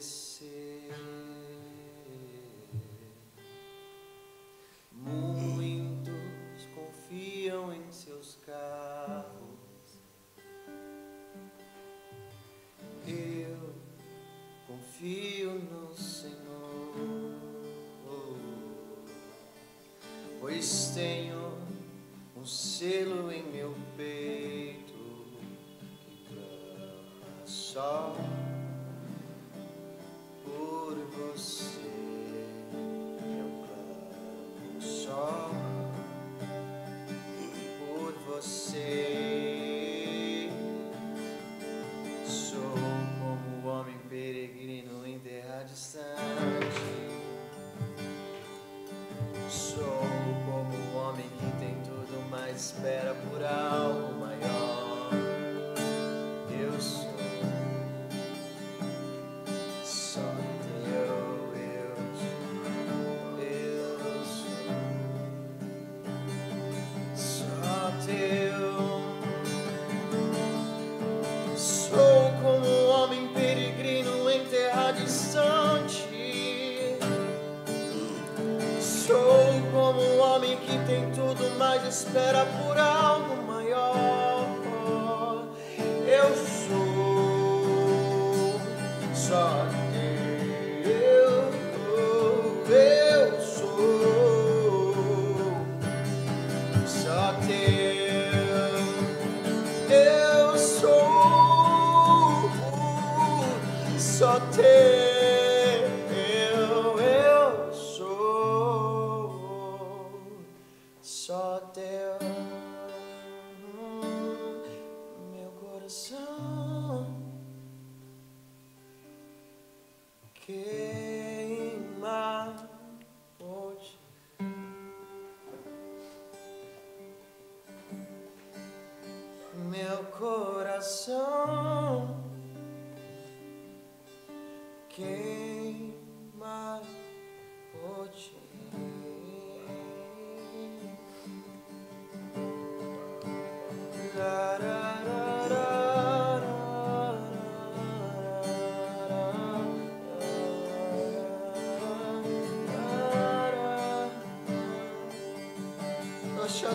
this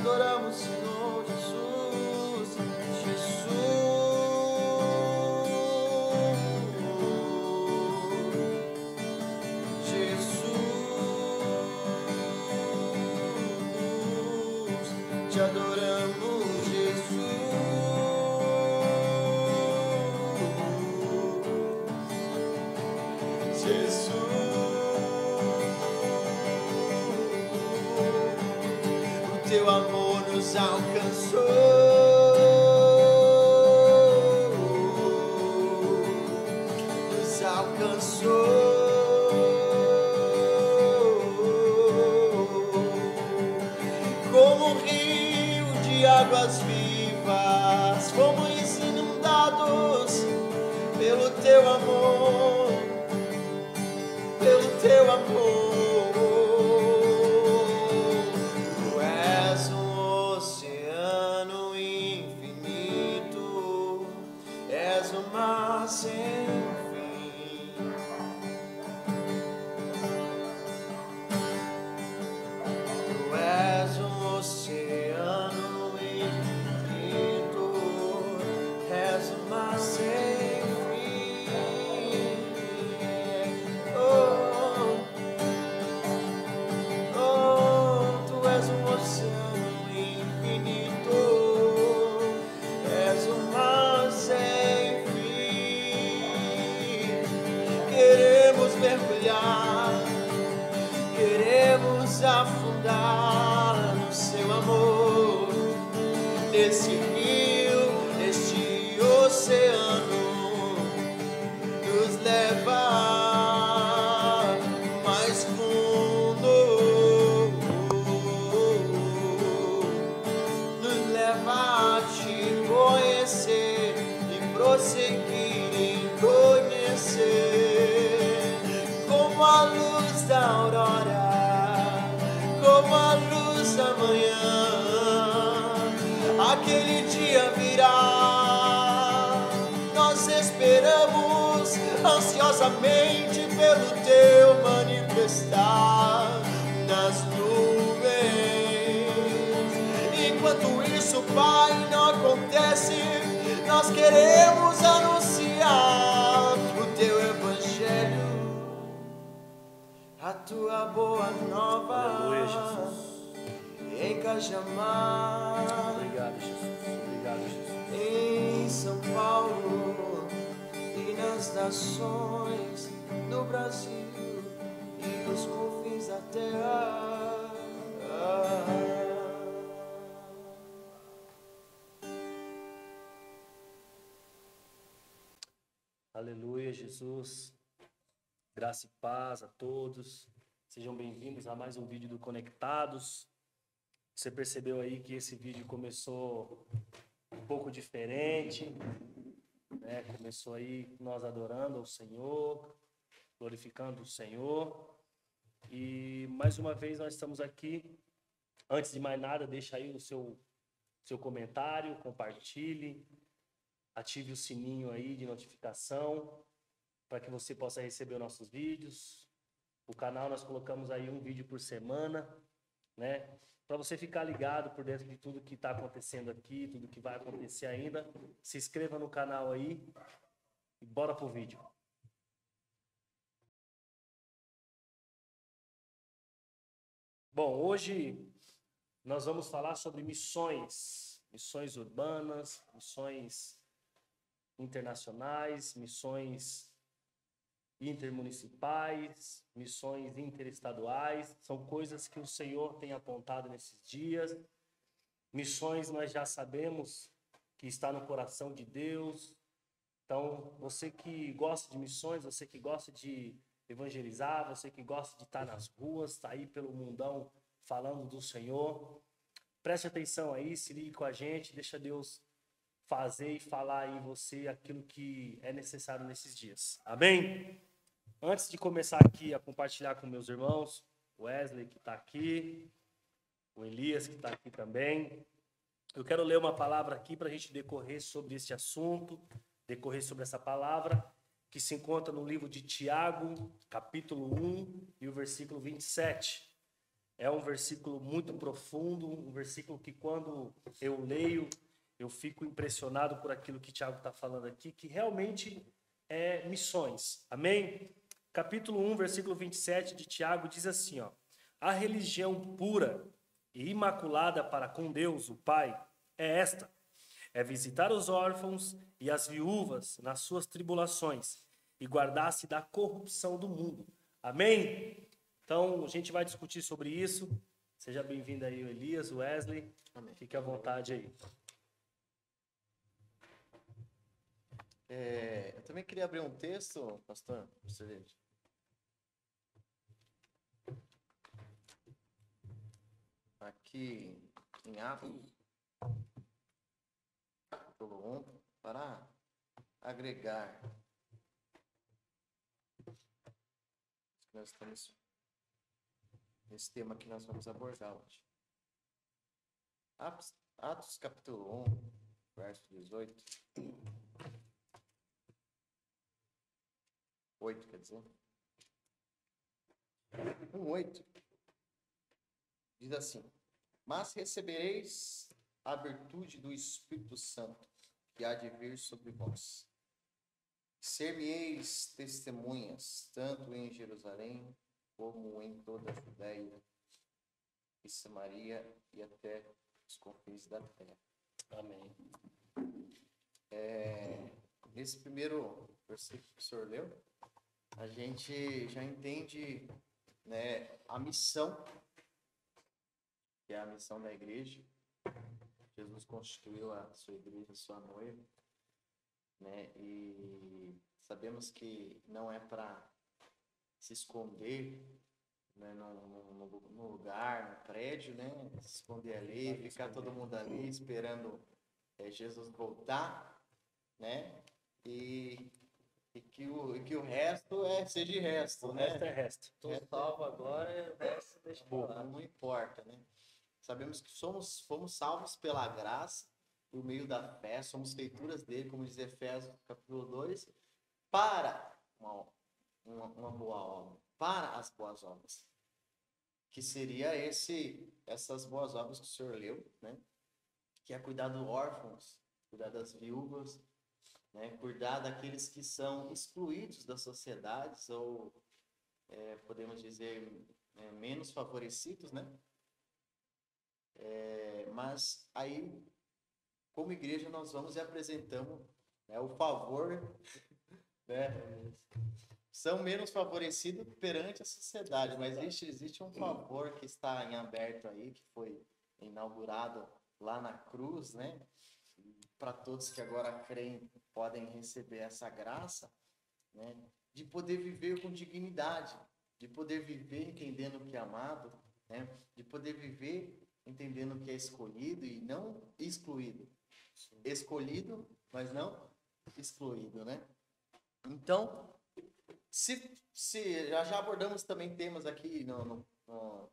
adoramos, Senhor Aleluia, Jesus. Graça e paz a todos. Sejam bem-vindos a mais um vídeo do Conectados. Você percebeu aí que esse vídeo começou um pouco diferente, né? Começou aí nós adorando ao Senhor, glorificando o Senhor. E mais uma vez nós estamos aqui. Antes de mais nada, deixa aí o seu seu comentário, compartilhe, ative o sininho aí de notificação para que você possa receber os nossos vídeos. O canal nós colocamos aí um vídeo por semana, né? Para você ficar ligado por dentro de tudo que está acontecendo aqui, tudo que vai acontecer ainda, se inscreva no canal aí e bora pro vídeo. Bom, hoje nós vamos falar sobre missões, missões urbanas, missões internacionais, missões intermunicipais, missões interestaduais, são coisas que o Senhor tem apontado nesses dias. Missões nós já sabemos que está no coração de Deus. Então, você que gosta de missões, você que gosta de evangelizar, você que gosta de estar nas ruas, estar aí pelo mundão falando do Senhor, preste atenção aí, se ligue com a gente, deixa Deus fazer e falar em você aquilo que é necessário nesses dias. Amém? Antes de começar aqui a compartilhar com meus irmãos, Wesley que está aqui, o Elias que está aqui também, eu quero ler uma palavra aqui para a gente decorrer sobre este assunto, decorrer sobre essa palavra, que se encontra no livro de Tiago, capítulo 1 e o versículo 27. É um versículo muito profundo, um versículo que quando eu leio, eu fico impressionado por aquilo que Tiago está falando aqui, que realmente é missões. Amém? Capítulo 1, versículo 27 de Tiago diz assim, ó: A religião pura e imaculada para com Deus, o Pai, é esta: é visitar os órfãos e as viúvas nas suas tribulações e guardar-se da corrupção do mundo. Amém? Então, a gente vai discutir sobre isso. Seja bem-vindo aí, Elias, Wesley. Fique à vontade aí. É, eu também queria abrir um texto, pastor, você ler. Aqui em Atos, capítulo 1, para agregar. Nós estamos nesse tema que nós vamos abordar hoje. Atos, Atos capítulo 1, verso 18. 8, quer dizer. 1,8 diz assim: Mas recebereis a virtude do Espírito Santo, que há de vir sobre vós. Ser-me-eis testemunhas, tanto em Jerusalém, como em toda a Judéia e Samaria e até os confins da terra. Amém. É, nesse primeiro versículo que o senhor leu, a gente já entende né, a missão, que é a missão da igreja. Jesus constituiu a sua igreja, a sua noiva, né, e sabemos que não é para se esconder né, no, no, no lugar, no prédio, né, se esconder ali, ficar todo mundo ali esperando é, Jesus voltar, né, e e que o, que o resto é seja de resto, O né? resto é resto. Tô salvo agora, o resto deixa pra lá. Não importa, né? Sabemos que somos fomos salvos pela graça, por meio da fé, somos feituras dele, como diz Efésios capítulo 2, para uma uma, uma boa obra, para as boas obras. Que seria esse, essas boas obras que o senhor leu, né? Que é cuidar dos órfãos, cuidar das viúvas, né? cuidar daqueles que são excluídos das sociedades ou, é, podemos dizer, é, menos favorecidos, né? É, mas aí, como igreja, nós vamos e apresentamos né, o favor, né? São menos favorecidos perante a sociedade, mas existe, existe um favor que está em aberto aí, que foi inaugurado lá na cruz, né? Para todos que agora creem, podem receber essa graça, né? De poder viver com dignidade, de poder viver entendendo que é amado, né? De poder viver entendendo que é escolhido e não excluído. Escolhido, mas não excluído, né? Então, se, se já, já abordamos também temas aqui no, no, no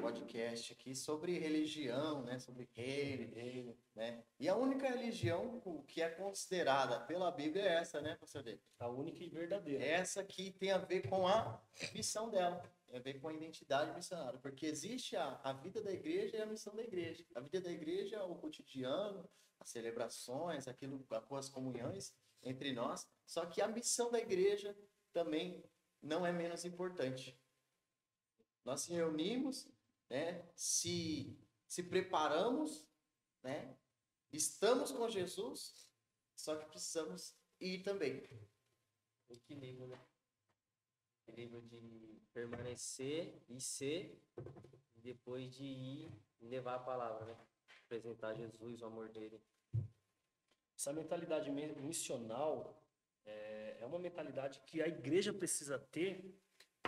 podcast aqui sobre religião, né? Sobre reino, né? E a única religião que é considerada pela Bíblia é essa, né, pastor David? A única e verdadeira. Essa que tem a ver com a missão dela tem a ver com a identidade missionária, porque existe a, a vida da igreja e a missão da igreja. A vida da igreja é o cotidiano, as celebrações, aquilo, as comunhões entre nós, só que a missão da igreja também não é menos importante. Nós se reunimos, né, se, se preparamos, né, estamos com Jesus, só que precisamos ir também. Equilíbrio, né? Equilíbrio de permanecer e ser, depois de ir levar a palavra, né? Apresentar Jesus, o amor dele. Essa mentalidade missional é, é uma mentalidade que a igreja precisa ter.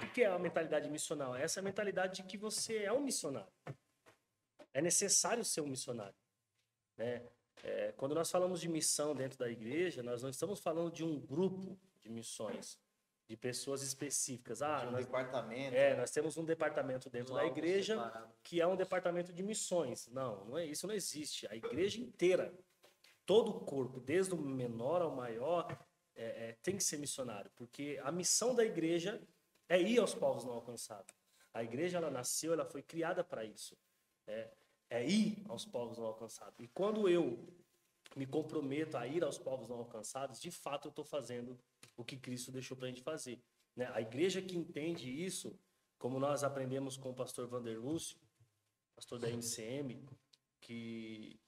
O que é a mentalidade missional? Essa é a mentalidade de que você é um missionário. É necessário ser um missionário. Né? É, quando nós falamos de missão dentro da igreja, nós não estamos falando de um grupo de missões de pessoas específicas. Ah, de um nós, departamento. é, nós temos um departamento dentro da igreja separado. que é um departamento de missões. Não, não é isso, não existe. A igreja inteira, todo o corpo, desde o menor ao maior, é, é, tem que ser missionário, porque a missão da igreja é ir aos povos não alcançados. A igreja ela nasceu, ela foi criada para isso. É, é ir aos povos não alcançados. E quando eu me comprometo a ir aos povos não alcançados, de fato eu estou fazendo o que Cristo deixou para a gente fazer. Né? A igreja que entende isso, como nós aprendemos com o pastor Vander Lúcio, pastor da MCM, que,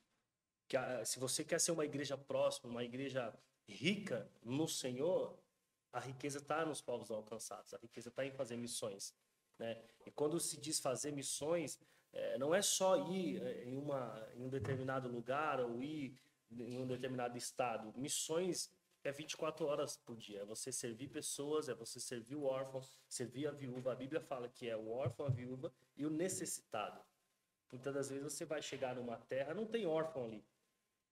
que a- se você quer ser uma igreja próxima, uma igreja rica no Senhor, a riqueza está nos povos alcançados, a riqueza está em fazer missões. Né? E quando se diz fazer missões, eh, não é só ir eh, em, uma, em um determinado lugar ou ir em um determinado estado. Missões é 24 horas por dia. É você servir pessoas, é você servir o órfão, servir a viúva. A Bíblia fala que é o órfão, a viúva e o necessitado. Muitas das vezes você vai chegar numa terra, não tem órfão ali,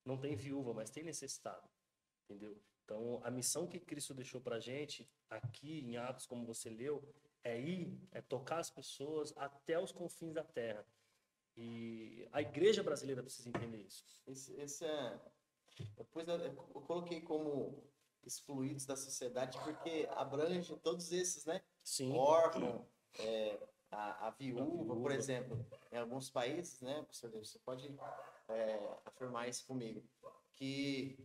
não tem viúva, mas tem necessitado. Entendeu? Então, a missão que Cristo deixou pra gente, aqui em Atos, como você leu, é ir, é tocar as pessoas até os confins da terra. E a igreja brasileira precisa entender isso. Esse, esse é. Depois eu, eu coloquei como excluídos da sociedade porque abrange todos esses, né? Sim. Órfão, é, a, a viúva, viúva. por exemplo. Em alguns países, né, professor David, você pode é, afirmar isso comigo, que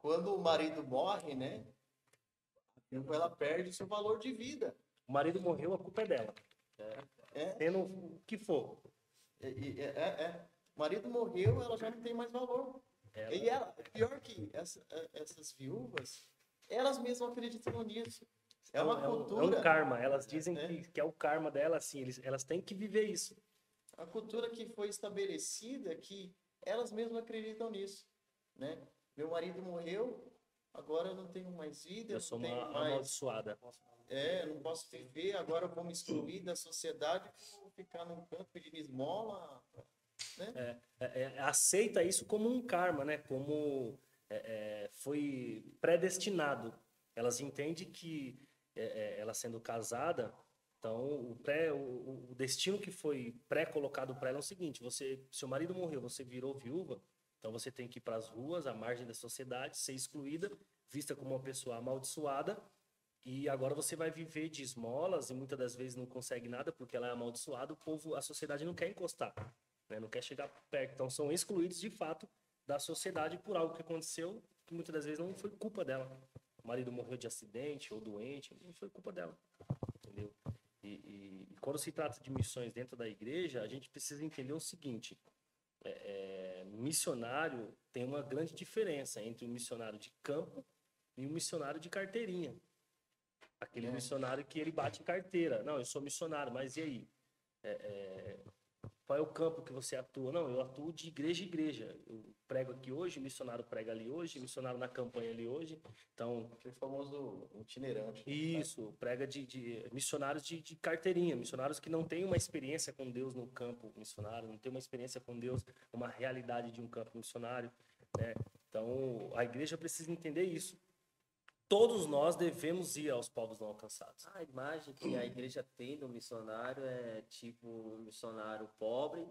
quando o marido morre, né, viúva, ela perde o seu valor de vida. O marido morreu, a culpa é dela. É, Tendo o que for. é, é, é, é. O marido morreu, ela já não tem mais valor. Ela- E ela, pior que essa- é, essas viúvas, elas mesmas acreditam nisso. É uma um- um- cultura, É um karma. Elas dizem É. que, que é o karma dela, assim. Eles, elas têm que viver isso. a cultura que foi estabelecida que elas mesmas acreditam nisso, né? Meu marido morreu, agora eu não tenho mais vida, eu sou não uma tenho mais, amaldiçoada. é, eu não posso viver, agora eu vou me excluir da sociedade, vou ficar num canto pedindo esmola, É, é, aceita isso como um karma, né? Como é, é, foi predestinado. Elas entendem que é, é, ela sendo casada, então o, pré, o, o destino que foi pré-colocado para ela é o seguinte: você, seu marido morreu, você virou viúva, então você tem que ir para as ruas, à margem da sociedade, ser excluída, vista como uma pessoa amaldiçoada, E agora você vai viver de esmolas e muitas das vezes não consegue nada porque ela é amaldiçoada, o povo, a sociedade não quer encostar, né? não quer chegar perto. Então são excluídos de fato da sociedade por algo que aconteceu que muitas das vezes não foi culpa dela. O marido morreu de acidente ou doente, não foi culpa dela, entendeu? E, e, e quando se trata de missões dentro da igreja, a gente precisa entender o seguinte: é, é, missionário tem uma grande diferença entre um missionário de campo e um missionário de carteirinha. Aquele É. missionário que ele bate em carteira. Não, eu sou missionário, mas e aí? É, é, qual é o campo que você atua? Não, eu atuo de igreja em igreja. Eu prego aqui hoje, o missionário prega ali hoje, o missionário na campanha ali hoje. Então, Aquele famoso itinerante. né? isso, prega de, de missionários de, de carteirinha, missionários que não têm uma experiência com Deus no campo missionário, não têm uma experiência com Deus, uma realidade de um campo missionário. Né? Então, a igreja precisa entender isso. Todos nós devemos ir aos povos não alcançados. A imagem que a igreja tem do missionário é tipo um missionário pobre,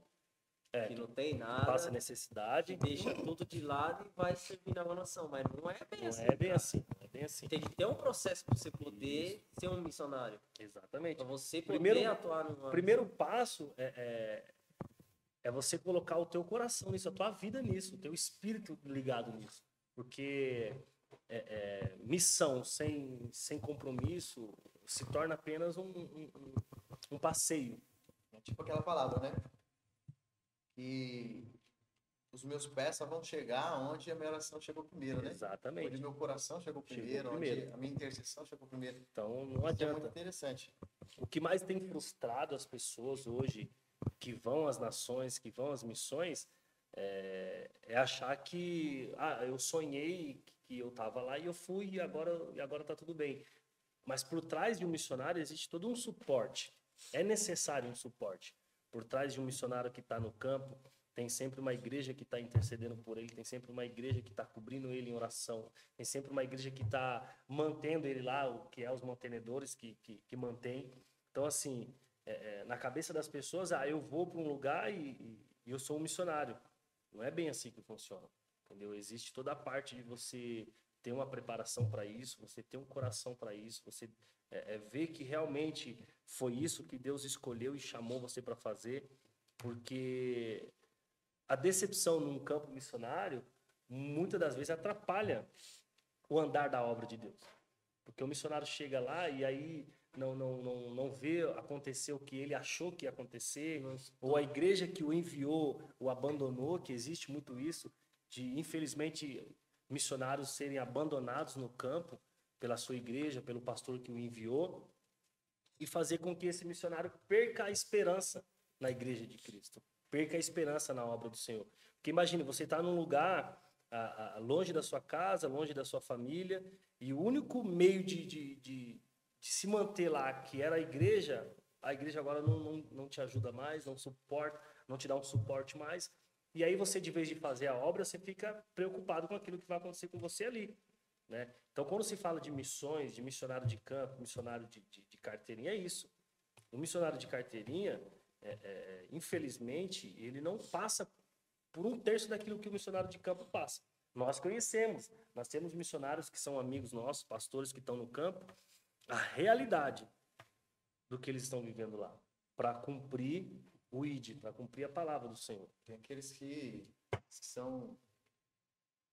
É, que que não tem nada, passa que necessidade. deixa tudo de lado e vai servir na nação. Mas não é bem Não assim. é bem assim, não é bem assim. Tem que ter um processo para você poder ser um missionário. Exatamente. Para você poder Primeiro- atuar numa. O primeiro passo é, é, é você colocar o teu coração nisso, a tua vida nisso, o teu espírito ligado nisso. Porque é, é, missão sem, sem compromisso se torna apenas um, um, um- passeio. É tipo aquela palavra, né? Que os meus pés só vão chegar onde a minha oração chegou primeiro, né? Onde Exatamente. meu coração chegou Chegou primeiro, primeiro. onde a minha intercessão chegou primeiro. Então não Isso é muito adianta. interessante. O que mais tem frustrado as pessoas hoje que vão às nações, que vão às missões, é, é achar que ah, eu sonhei que eu estava lá e eu fui e agora e agora está tudo bem. Mas por trás de um missionário existe todo um suporte. É necessário um suporte. Por trás de um missionário que está no campo, tem sempre uma igreja que está intercedendo por ele, tem sempre uma igreja que está cobrindo ele em oração, tem sempre uma igreja que está mantendo ele lá, o que é os mantenedores que, que, que mantém. Então, assim, é, é, na cabeça das pessoas, ah, eu vou para um lugar e- e eu sou um missionário. Não é bem assim que funciona, entendeu? Existe toda a parte de você ter uma preparação para isso, você ter um coração para isso, você é, é, ver que realmente foi isso que Deus escolheu e chamou você para fazer, porque a decepção num campo missionário muitas das vezes atrapalha o andar da obra de Deus. Porque o missionário chega lá e aí não, não, não, não vê acontecer o que ele achou que ia acontecer, ou a igreja que o enviou o abandonou, que existe muito isso, de infelizmente missionários serem abandonados no campo pela sua igreja, pelo pastor que o enviou, e fazer com que esse missionário perca a esperança na igreja de Cristo, perca a esperança na obra do Senhor. Porque imagine, você está num lugar ah, ah, longe da sua casa, longe da sua família, e o único meio de, de, de, de se manter lá, que era a igreja, a igreja agora não, não, não te ajuda mais, não suporta, não te dá um suporte mais. E aí você, de vez de fazer a obra, você fica preocupado com aquilo que vai acontecer com você ali. Né? Então, quando se fala de missões, de missionário de campo, missionário de, de, de carteirinha, é isso. O missionário de carteirinha, é, é, infelizmente, ele não passa por um terço daquilo que o missionário de campo passa. Nós conhecemos, nós temos missionários que são amigos nossos, pastores que estão no campo, a realidade do que eles estão vivendo lá, para cumprir o ID, para cumprir a palavra do Senhor. Tem aqueles que, que são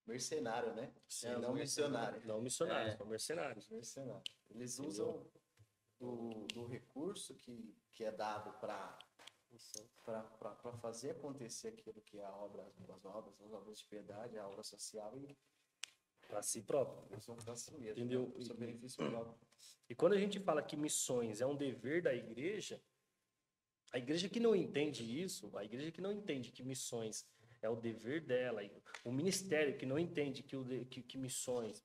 mercenários, né? Sim, É, não missionários. Não missionários, É. são mercenários. Mercenário. Eles usam do, do recurso que, que é dado para para fazer acontecer aquilo que é a obra, as obras, as obras de piedade, a obra social e Para si próprio. para si mesmo, Entendeu? né? E quando a gente fala que missões é um dever da igreja, a igreja que não entende isso, a igreja que não entende que missões é o dever dela, o ministério que não entende que, o que, que missões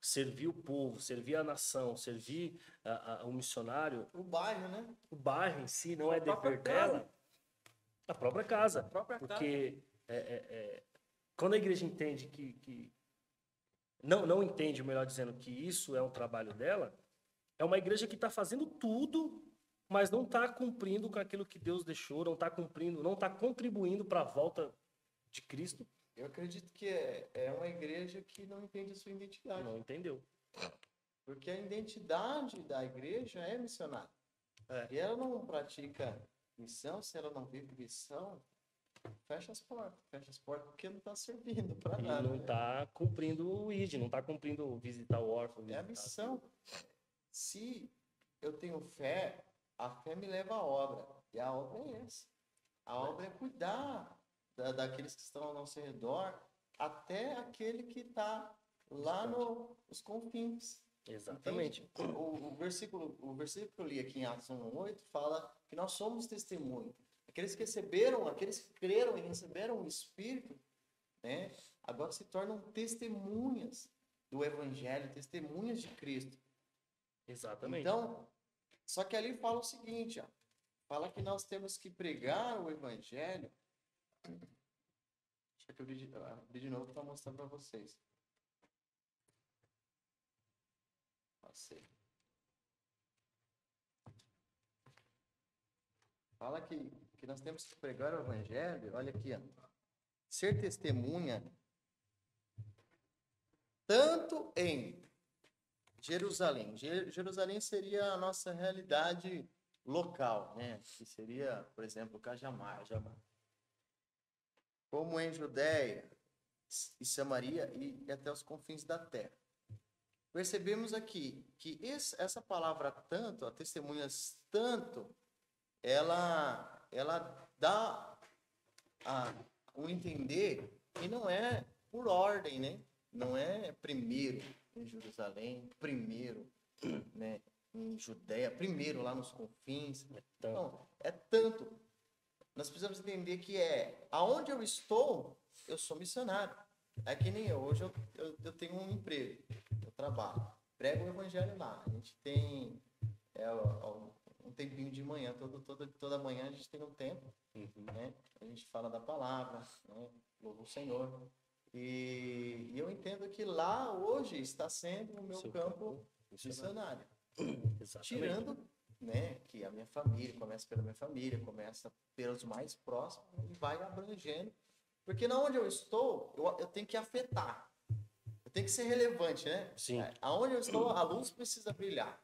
servir o povo, servir a nação, servir o missionário, O bairro, né? o bairro em si não A é dever casa. dela, a própria casa. A própria casa. Porque é, é, é, quando a igreja entende que, que não, não entende, melhor dizendo, que isso é um trabalho dela, é uma igreja que está fazendo tudo, mas não está cumprindo com aquilo que Deus deixou, não está cumprindo, não está contribuindo para a volta de Cristo, Eu acredito que é, é uma igreja que não entende a sua identidade. não entendeu. Porque a identidade da igreja é missionária. É. E ela não pratica missão, se ela não vive missão, fecha as portas. Fecha as portas porque não está servindo para E nada. não né? está cumprindo o ID, não está cumprindo visitar o órfão. É a missão. Se eu tenho fé, a fé me leva à obra. E a obra é essa. A obra é cuidar da- daqueles que estão ao nosso redor, até aquele que está lá no- nos confins. Exatamente. O, o versículo, o versículo que eu li aqui em Atos 1:8 fala que nós somos testemunhas. Aqueles que receberam, aqueles que creram e receberam o Espírito, né, agora se tornam testemunhas do Evangelho, testemunhas de Cristo. Exatamente. Então, só que ali fala o seguinte, ó, fala que nós temos que pregar o Evangelho. Deixa eu abrir de, de novo para mostrar para vocês. Passei. Fala que, que nós temos que pregar o Evangelho, olha aqui, ó. Ser testemunha tanto em Jerusalém. Je- Jerusalém seria a nossa realidade local, né? Que seria, por exemplo, Cajamar, Jamar. Como em Judéia e Samaria e até os confins da terra. Percebemos aqui que essa palavra tanto, a testemunhas tanto, ela, ela dá a, um entender que não é por ordem, né? Não é primeiro em Jerusalém, primeiro né, em Judéia, primeiro lá nos confins. Tanto. Não, é tanto. Nós precisamos entender que é aonde eu estou, eu sou missionário. É que nem eu. Hoje eu, eu, eu tenho um emprego, eu trabalho, prego o evangelho lá. A gente tem é, um tempinho de manhã, todo, toda, toda manhã a gente tem um tempo Uhum. né? A gente fala da palavra, né? Louva o Senhor. E, e eu entendo que lá hoje está sendo o meu Seu campo missionário. Tirando, né, que a minha família, começa pela minha família, começa pelos mais próximos e vai abrangendo. Porque na onde eu estou, eu, eu tenho que afetar. Eu tenho que ser relevante, né? Sim. É, Aonde eu estou, a luz precisa brilhar.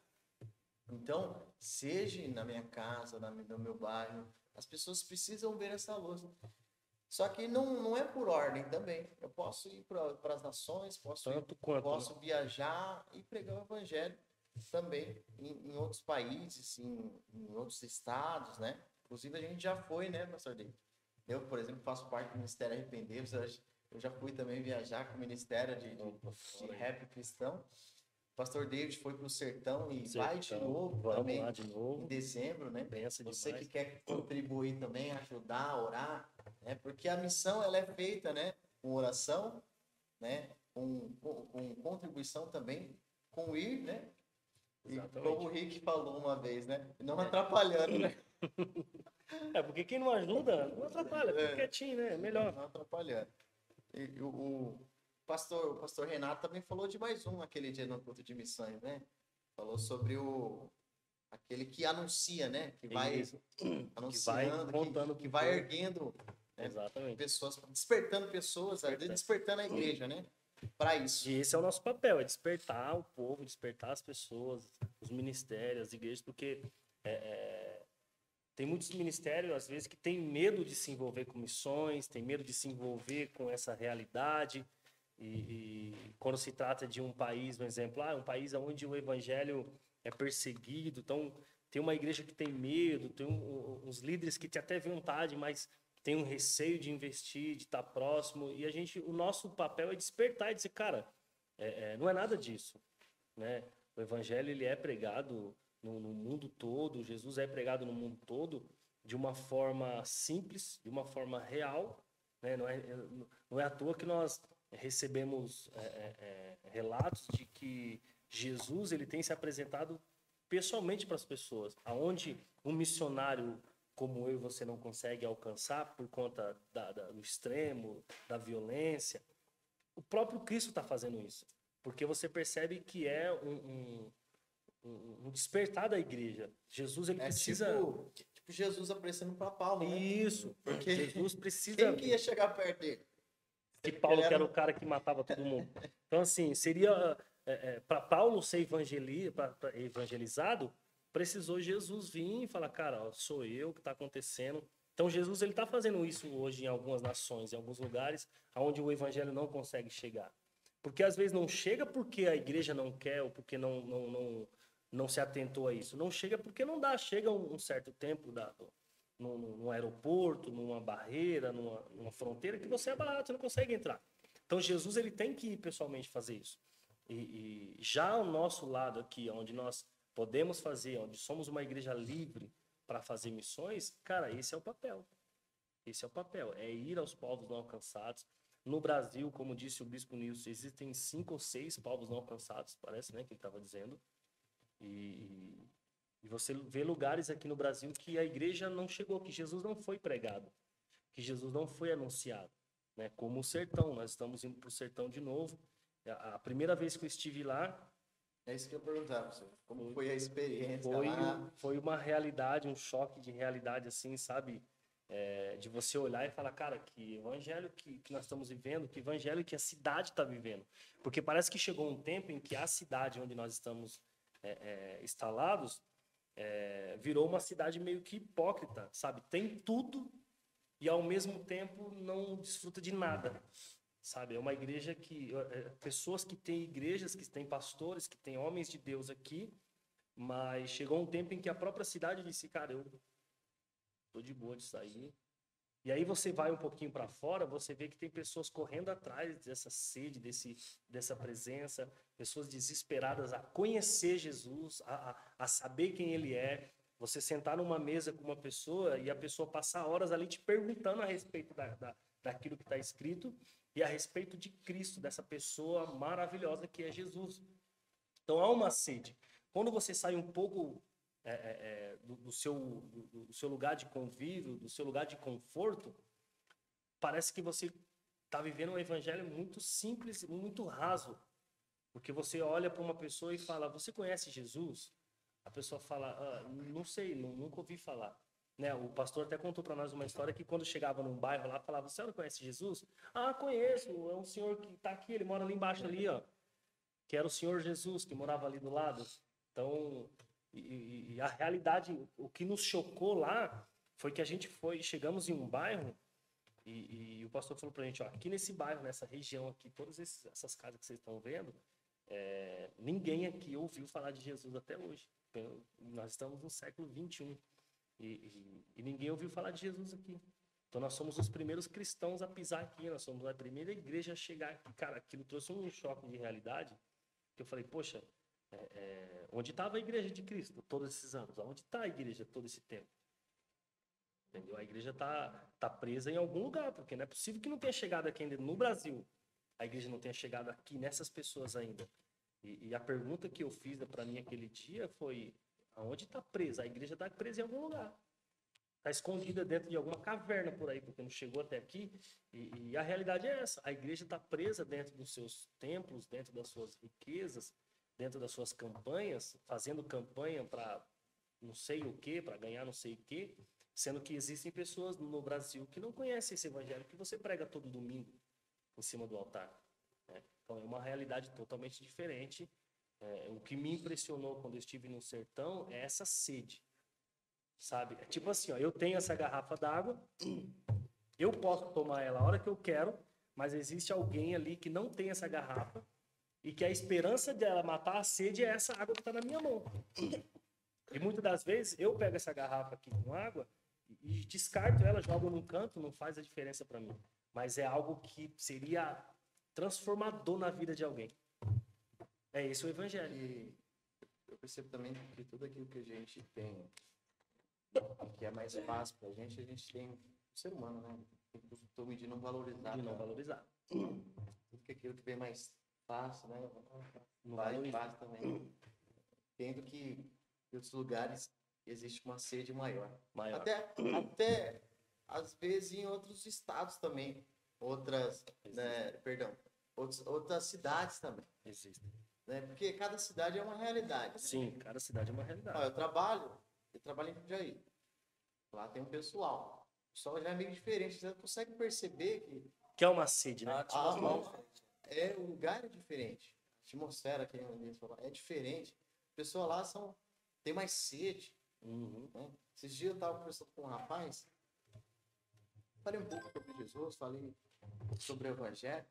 Então, seja na minha casa, na, no meu bairro, as pessoas precisam ver essa luz. Só que não, não é por ordem também. Eu posso ir para as nações, posso, ir, quanto. né? posso viajar e pregar o evangelho também em, em outros países, em, em outros estados, né? Inclusive a gente já foi, né, pastor David? Eu, por exemplo, faço parte do Ministério Arrependemos. Eu já- fui também viajar com o Ministério de, de, de Rap Cristão. O pastor David foi para o Sertão e vai de Sertão, novo também lá de em novo. dezembro, né? Benção Você que demais. quer contribuir também, ajudar, orar, né? Porque a missão ela é feita, né? Com oração, né? Com, com, com contribuição também, com ir, né? E Exatamente. como o Rick falou uma vez, né? Não atrapalhando, né? É, porque quem não ajuda, não atrapalha, fica É. quietinho, né? É melhor. Não atrapalhando. E o, o pastor, o pastor Renato também falou de mais um aquele dia no culto de missões, né? Falou sobre o aquele que anuncia, né? Que vai Isso. anunciando, que, contando que pro vai erguendo É. Exatamente. pessoas, despertando pessoas, despertando a igreja, né? Para isso. E esse é o nosso papel, é despertar o povo, despertar as pessoas, os ministérios, as igrejas, porque é, é, tem muitos ministérios, às vezes, que têm medo de se envolver com missões, tem medo de se envolver com essa realidade. E, e quando se trata de um país, um exemplo, ah, um país onde o evangelho é perseguido, então tem uma igreja que tem medo, tem um- uns líderes que têm até vontade, mas tem um receio de investir, de estar próximo. E a gente, o nosso papel é despertar e dizer, cara, é, é, não é nada disso, né? O evangelho ele é pregado no, no mundo todo, Jesus é pregado no mundo todo de uma forma simples, de uma forma real, né? Não é, não é à toa que nós recebemos é, é, é, relatos de que Jesus ele tem se apresentado pessoalmente para as pessoas, aonde um missionário como eu e você não consegue alcançar por conta da- da- do extremo, da violência, o próprio Cristo está fazendo isso. Porque você percebe que é um, um- um- despertar da igreja. Jesus ele É precisa. tipo, tipo Jesus aparecendo para Paulo, né? Isso, Porque Jesus precisa. quem que ia chegar perto dele? que Paulo que era o cara que matava todo mundo. Então, assim, seria é, é, para Paulo ser evangeli pra, pra evangelizado, precisou Jesus vir e falar, cara, ó, sou eu que está acontecendo. Então Jesus ele está fazendo isso hoje em algumas nações, em alguns lugares, onde o evangelho não consegue chegar. Porque às vezes não chega porque a igreja não quer ou porque não, não, não, não se atentou a isso. Não chega porque não dá. Chega um, certo tempo da, no, no, aeroporto, numa barreira, numa, numa, fronteira, que você é barato, você não consegue entrar. Então Jesus ele tem que ir pessoalmente fazer isso. E, e já ao nosso lado aqui, onde nós podemos fazer, onde somos uma igreja livre para fazer missões, cara, esse é o papel. Esse é o papel, é ir aos povos não alcançados, no Brasil, como disse o Bispo Nilson, existem cinco ou seis povos não alcançados, parece, né, que ele estava dizendo. E, e você vê lugares aqui no Brasil que a igreja não chegou, que Jesus não foi pregado, que Jesus não foi anunciado. Né? Como o sertão, nós estamos indo para o sertão de novo. A primeira vez que eu estive lá. É isso que eu perguntava, como foi a experiência foi, lá? Foi uma realidade, um choque de realidade, assim, sabe? É, de você olhar e falar, cara, que evangelho que, que nós estamos vivendo, que evangelho que a cidade está vivendo. Porque parece que chegou um tempo em que a cidade onde nós estamos é, é, instalados é, virou uma cidade meio que hipócrita, sabe? Tem tudo e ao mesmo tempo não desfruta de nada, sabe? É uma igreja que é, pessoas que têm igrejas, que têm pastores, que têm homens de Deus aqui, mas chegou um tempo em que a própria cidade disse, cara, eu tô de boa de sair. E aí você vai um pouquinho para fora, você vê que tem pessoas correndo atrás dessa sede, desse, dessa presença, pessoas desesperadas a conhecer Jesus, a, a, a saber quem Ele é. Você sentar numa mesa com uma pessoa e a pessoa passar horas ali te perguntando a respeito da, da, daquilo que está escrito e a respeito de Cristo, dessa pessoa maravilhosa que é Jesus. Então há uma sede. Quando você sai um pouco é, é, é, do, do, seu, do, do, seu lugar de convívio, do seu lugar de conforto, parece que você está vivendo um evangelho muito simples, muito raso. Porque você olha para uma pessoa e fala: Você conhece Jesus? A pessoa fala: ah, Não sei, nunca ouvi falar. Né? O pastor até contou para nós uma história que quando chegava num bairro lá, falava: Você não conhece Jesus? Ah, conheço, é um senhor que está aqui, ele mora ali embaixo, ali, ó. Que era o Senhor Jesus, que morava ali do lado. Então, e, e, a realidade, o que nos chocou lá foi que a gente foi, chegamos em um bairro e, e o pastor falou pra gente, ó, aqui nesse bairro, nessa região aqui, todas esses, essas casas que vocês estão vendo, é, ninguém aqui ouviu falar de Jesus até hoje. Então, nós estamos no século 21 e, e ninguém ouviu falar de Jesus aqui. Então nós somos os primeiros cristãos a pisar aqui, nós somos a primeira igreja a chegar aqui. Cara, aquilo trouxe um choque de realidade que eu falei, poxa, é, é, onde estava a igreja de Cristo todos esses anos? Onde está a igreja todo esse tempo? Entendeu? A igreja está tá presa em algum lugar, porque não é possível que não tenha chegado aqui ainda no Brasil. A igreja não tenha chegado aqui nessas pessoas ainda. E, e a pergunta que eu fiz para mim aquele dia foi: aonde está presa? A igreja está presa em algum lugar. Está escondida dentro de alguma caverna por aí, porque não chegou até aqui. E, e a realidade é essa: a igreja está presa dentro dos seus templos, dentro das suas riquezas, dentro das suas campanhas, fazendo campanha para não sei o que, para ganhar não sei o que, sendo que existem pessoas no Brasil que não conhecem esse evangelho que você prega todo domingo em cima do altar. Né? Então é uma realidade totalmente diferente. É, o que me impressionou quando eu estive no sertão é essa sede, sabe? É tipo assim, ó, eu tenho essa garrafa d'água, eu posso tomar ela a hora que eu quero, mas existe alguém ali que não tem essa garrafa e que a esperança dela matar a sede é essa água que está na minha mão. E muitas das vezes eu pego essa garrafa aqui com água e descarto ela, jogo num canto, não faz a diferença para mim. Mas é algo que seria transformador na vida de alguém. É esse o evangelho. E eu percebo também que tudo aquilo que a gente tem, que é mais fácil para a gente, a gente tem o ser humano, né? Tem costume de não valorizar. De não valorizar. Tudo que aquilo que vem mais fácil, né? Vai fácil também. Tendo que em outros lugares existe uma sede maior. maior. Até, até às vezes em outros estados também. Outras, né, perdão, outros, outras cidades também. Existem. Né? Porque cada cidade é uma realidade. Né? Sim, cada cidade é uma realidade. Ó, eu trabalho, eu trabalho em Jundiaí. Lá tem um pessoal. O pessoal já é meio diferente. Você consegue perceber que. Que é uma sede, né? Ah, é um lugar diferente. atmosfera que falam, é diferente. As pessoas lá são, tem mais sede. Uhum. Né? Esses dias eu estava conversando com um rapaz, falei um pouco sobre Jesus, falei sobre o Evangelho?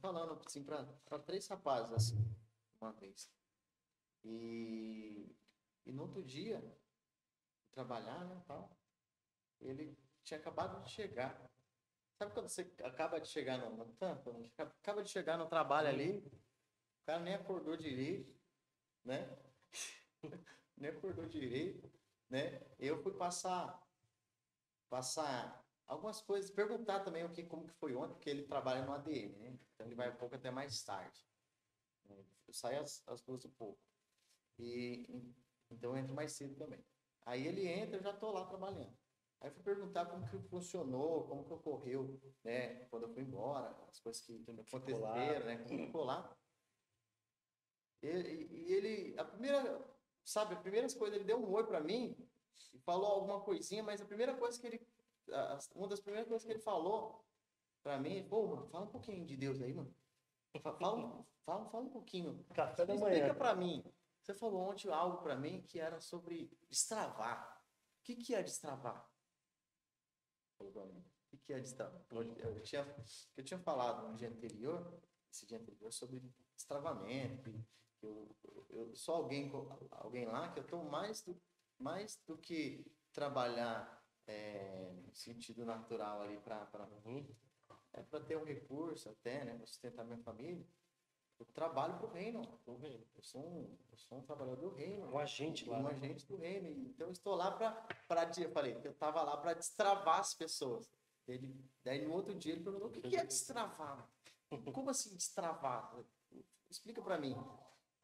Falando assim para três rapazes assim, uma vez. E, e no outro dia, trabalhar, né, tal, ele tinha acabado de chegar. Sabe quando você acaba de chegar no, no tampa, acaba de chegar no trabalho ali, o cara nem acordou direito, né? nem acordou direito, né? Eu fui passar passar algumas coisas, perguntar também o que como que foi ontem, porque ele trabalha no ADM, né? Então ele vai um pouco até mais tarde. Eu saio às, às duas e pouco. E então eu entro mais cedo também. Aí ele entra, eu já tô lá trabalhando. Aí eu fui perguntar como que funcionou, como que ocorreu, né? Quando eu fui embora, as coisas que aconteceram, né? Como ficou lá. E, e, ele, a primeira, sabe, a primeira coisa, ele deu um oi para mim e falou alguma coisinha, mas a primeira coisa que ele, uma das primeiras coisas que ele falou para mim, pô, mano, fala um pouquinho de Deus aí, mano. Fala, fala, fala um pouquinho. Café da Explica manhã. Explica para mim. Você falou ontem algo para mim que era sobre destravar. O que, que é destravar? Falou para mim. O que, que é destravar? Eu tinha, eu tinha falado no dia anterior, esse dia anterior, sobre destravamento. Eu, eu sou alguém, alguém lá que eu estou mais do, mais do que trabalhar é, no sentido natural ali para Uhum. é para ter um recurso até, né, para sustentar minha família. Eu trabalho para o reino. Reino. Eu sou um, eu sou um trabalhador do reino. Um agente lá. Um né? agente do reino. Então eu estou lá para eu falei, eu estava lá para destravar as pessoas. Ele, daí no outro dia ele perguntou: "O que que é destravar? Como assim destravar? Explica para mim".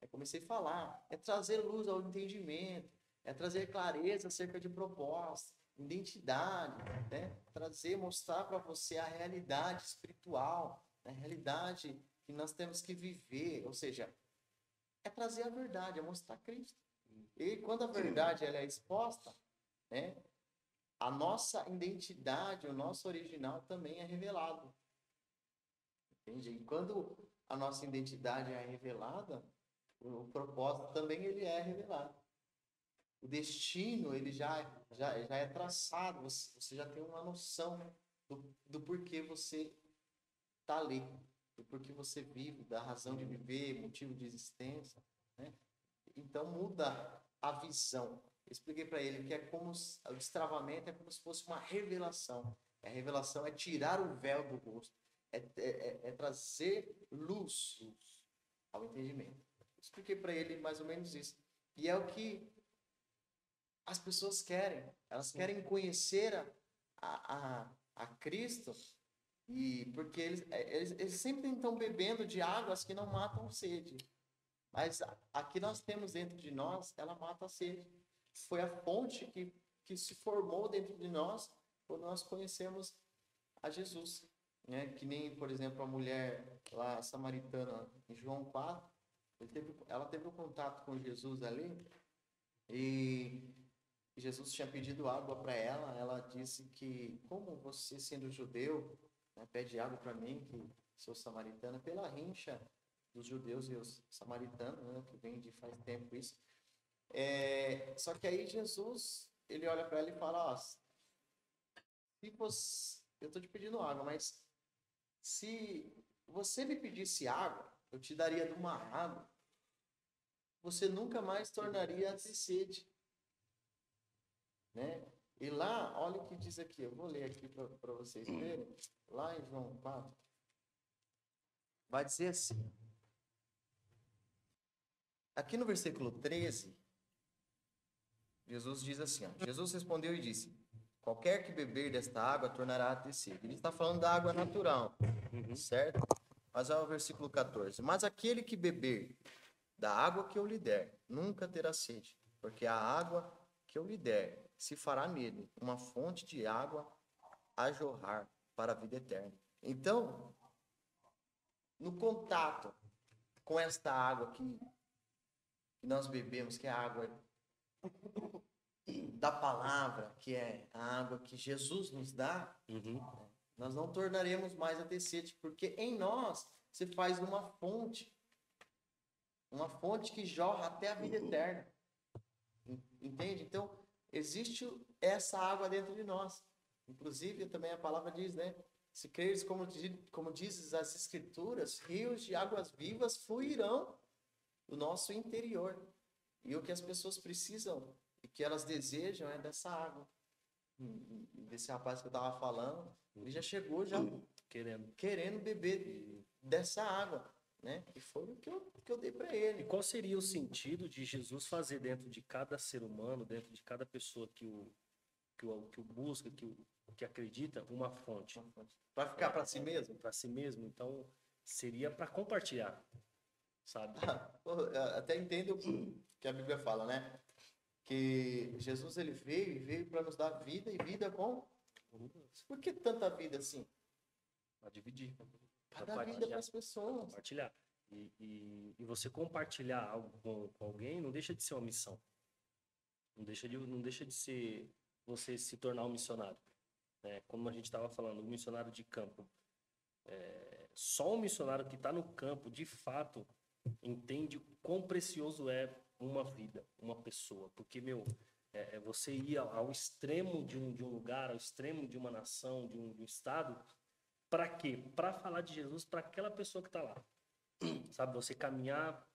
Aí comecei a falar, é trazer luz ao entendimento, é trazer clareza acerca de proposta, identidade, né? Trazer, mostrar para você a realidade espiritual, a realidade que nós temos que viver, ou seja, é trazer a verdade, é mostrar Cristo. E quando a verdade ela é exposta, né, a nossa identidade, o nosso original também é revelado. Entende? E quando a nossa identidade é revelada, o propósito também ele é revelado. O destino ele já, já, já é traçado, você já tem uma noção do, do porquê você está ali do porquê você vive, da razão de viver, motivo de existência, né? Então muda a visão. Eu expliquei para ele que é como o destravamento é como se fosse uma revelação. A revelação é tirar o véu do rosto, é, é, é trazer luz, ao entendimento. Expliquei para ele mais ou menos isso. E é o que as pessoas querem. Elas querem conhecer a, a, a Cristo e porque eles, eles, eles sempre estão bebendo de águas que não matam sede. Mas aqui nós temos dentro de nós, ela mata a sede. Foi a fonte que, que se formou dentro de nós quando nós conhecemos a Jesus. Né? Que nem, por exemplo, a mulher lá samaritana em João 4, teve, ela teve um contato com Jesus ali e Jesus tinha pedido água para ela. Ela disse que, como você sendo judeu, né, pede água para mim, que sou samaritana, pela rincha dos judeus e os samaritanos, né, que vem de faz tempo isso. É, só que aí Jesus, ele olha para ela e fala, ó, se você, eu estou te pedindo água, mas se você me pedisse água, eu te daria de uma água, você nunca mais tornaria a ter sede. Né? E lá, olha o que diz aqui, eu vou ler aqui para vocês verem, lá em João 4, vai dizer assim, aqui no versículo 13, Jesus diz assim, ó, Jesus respondeu e disse, qualquer que beber desta água tornará a ter. Ele está falando da água natural, Uhum. certo? Mas olha o versículo 14, mas aquele que beber da água que eu lhe der, nunca terá sede, porque a água que eu lhe der se fará nele uma fonte de água a jorrar para a vida eterna. Então, no contato com esta água que, que nós bebemos, que é a água da palavra, que é a água que Jesus nos dá, Uhum. nós não tornaremos mais a sede, porque em nós se faz uma fonte uma fonte que jorra até a vida eterna. En- Entende? Então, existe essa água dentro de nós. Inclusive, também a palavra diz, né? Se creres, como, como dizes as escrituras, rios de águas vivas fluirão do nosso interior. E o que as pessoas precisam e que elas desejam é dessa água. Desse rapaz que eu estava falando, ele já chegou já Querendo. querendo beber dessa água, né? E foi o que eu, que eu dei para E ele. qual seria o sentido de Jesus fazer dentro de cada ser humano, dentro de cada pessoa que o, que o, que o busca, que, o, que acredita, uma fonte? Vai ficar para si mesmo? Para si mesmo. Então, seria para compartilhar, sabe? Eu Até entendo o que a Bíblia fala, né? Que Jesus ele veio e veio para nos dar vida e vida com. Por que tanta vida assim? Para dividir. Para dar vida para as pessoas. compartilhar. E, e, e você compartilhar algo com, com alguém não deixa de ser uma missão. Não deixa de, não deixa de ser você se tornar um missionário. né? Como a gente estava falando, um missionário de campo. É, só um missionário que está no campo, de fato, entende o quão precioso é uma vida, uma pessoa. Porque, meu, é, é você ir ao, ao extremo de um, de um lugar, ao extremo de uma nação, de um, de um estado, para quê? Para falar de Jesus para aquela pessoa que está lá. Sabe, você caminhar